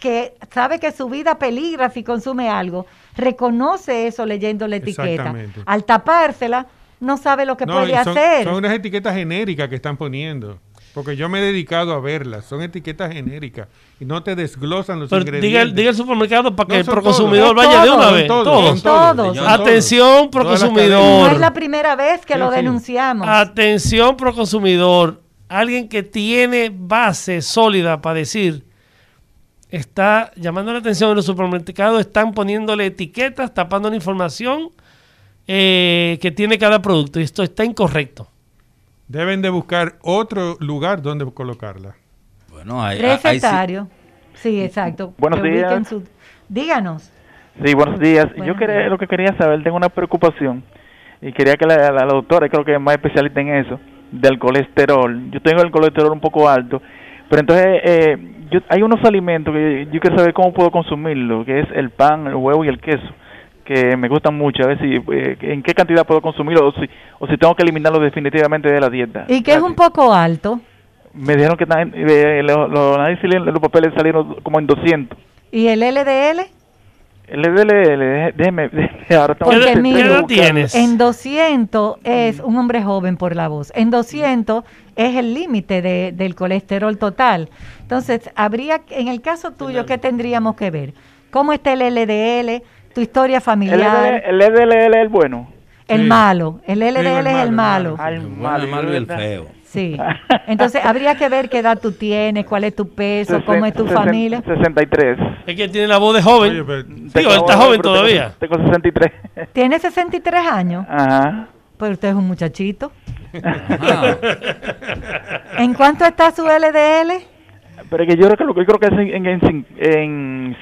que sabe que su vida peligra si consume algo, reconoce eso leyendo la etiqueta. Al tapársela, no sabe lo que No, puede son, hacer. son unas etiquetas genéricas que están poniendo. Porque yo me he dedicado a verlas. Son etiquetas genéricas. Y no te desglosan los Pero diga, ingredientes. diga el supermercado para que No, el proconsumidor todos. vaya de una todos, vez. son Todos. son Todos. son Atención, proconsumidor. No es la primera vez que Sí, lo sí. denunciamos. Atención, proconsumidor. Alguien que tiene base sólida para decir, está llamando la atención en los supermercados, están poniéndole etiquetas, tapando la información eh, que tiene cada producto. Y esto está incorrecto. Deben de buscar otro lugar donde colocarla. Bueno, hay, hay- hay- Recetario. Sí, exacto. Buenos Que días. su- Díganos. Sí, buenos días. Buenos Yo quería, días. lo que quería saber, tengo una preocupación y quería que la, la- la doctora, creo que es más especialista en eso, del colesterol. Yo tengo el colesterol un poco alto, pero entonces eh, yo, hay unos alimentos que yo quiero saber cómo puedo consumirlo, que es el pan, el huevo y el queso, que me gustan mucho. A ver si eh, en qué cantidad puedo consumirlo o si, o si tengo que eliminarlo definitivamente de la dieta. Y que es un poco alto. Me dijeron que eh, los, los análisis, los papeles salieron como en 200. ¿Y el LDL? El LDL, déjeme, <laughs> déjeme, ahora tengo Porque que buscarlo. en 200 es un hombre joven por la voz. En 200 es el límite de- del colesterol total. Entonces, habría, en el caso tuyo, ¿qué tendríamos que ver? ¿Cómo está el LDL? ¿Tu historia familiar? El LDL es el bueno. El Sí. malo. El LDL el es el malo. Al el malo, el malo y el feo. Sí. <laughs> Entonces, habría que ver qué edad tú tienes, cuál es tu peso, cómo es tu familia. 63. Es que tiene la voz de joven. Oye, pero- Digo, él está joven tengo- todavía. Tengo 63. <laughs> Tiene 63 años, Ajá. pero usted es un muchachito. Ah, <laughs> ¿En cuánto está su LDL? Pero es que yo creo que, lo- yo creo que es en, en, en, en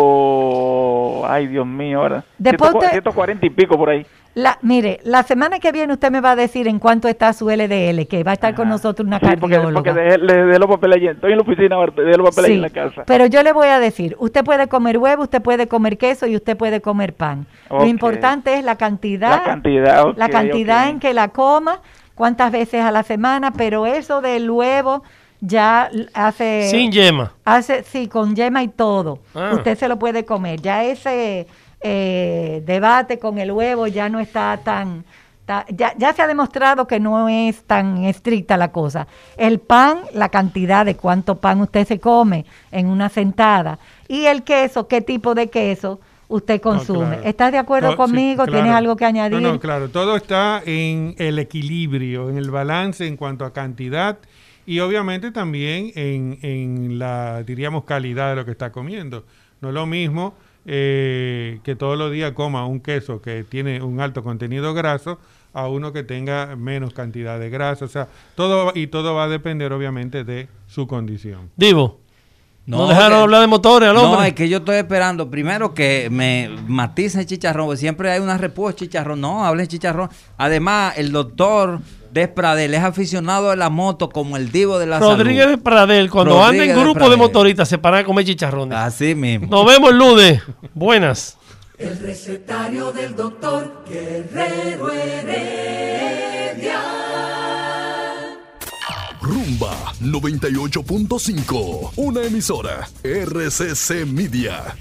ciento... Ay, Dios mío, ahora. Después Ciento cua- usted- 140 y pico por ahí. La, mire, la semana que viene usted me va a decir en cuánto está su LDL, que va a estar con nosotros una Sí, porque, cardióloga. porque le dejé los papeles allí. Estoy en la oficina, dejé los papeles allí en la casa. Pero yo le voy a decir, usted puede comer huevo, usted puede comer queso y usted puede comer pan. Lo importante es la cantidad, La cantidad, ok, la cantidad en que la coma, cuántas veces a la semana, pero eso del huevo ya hace Sin yema. hace sí con yema y todo. Ah. Usted se lo puede comer. Ya ese eh, debate con el huevo ya no está tan ta- ya, ya se ha demostrado que no es tan estricta la cosa. El pan, la cantidad de cuánto pan usted se come en una sentada. Y el queso, qué tipo de queso usted consume. claro. ¿Estás de acuerdo sí, conmigo? ¿Tienes algo que añadir? No, no, claro, todo está en el equilibrio, en el balance en cuanto a cantidad y obviamente también en, en la, diríamos, calidad de lo que está comiendo. No es lo mismo eh, que todos los días coma un queso que tiene un alto contenido graso a uno que tenga menos cantidad de grasa. O sea, todo y todo va a depender obviamente de su condición. Divo. No, que- dejaron hablar de motores al hombre. No, es que yo estoy esperando primero que me maticen chicharrón, porque siempre hay una respuesta chicharrón. No, hablen chicharrón. Además, el doctor Despradel es aficionado de la moto como el divo de la Rodríguez de salud. Pradel, cuando anda en grupo de motoristas, se para a comer chicharrones. Así mismo. Nos vemos el lunes. Buenas. El recetario del doctor Guerrero Heredia. Rumba 98.5, una emisora RCC Media.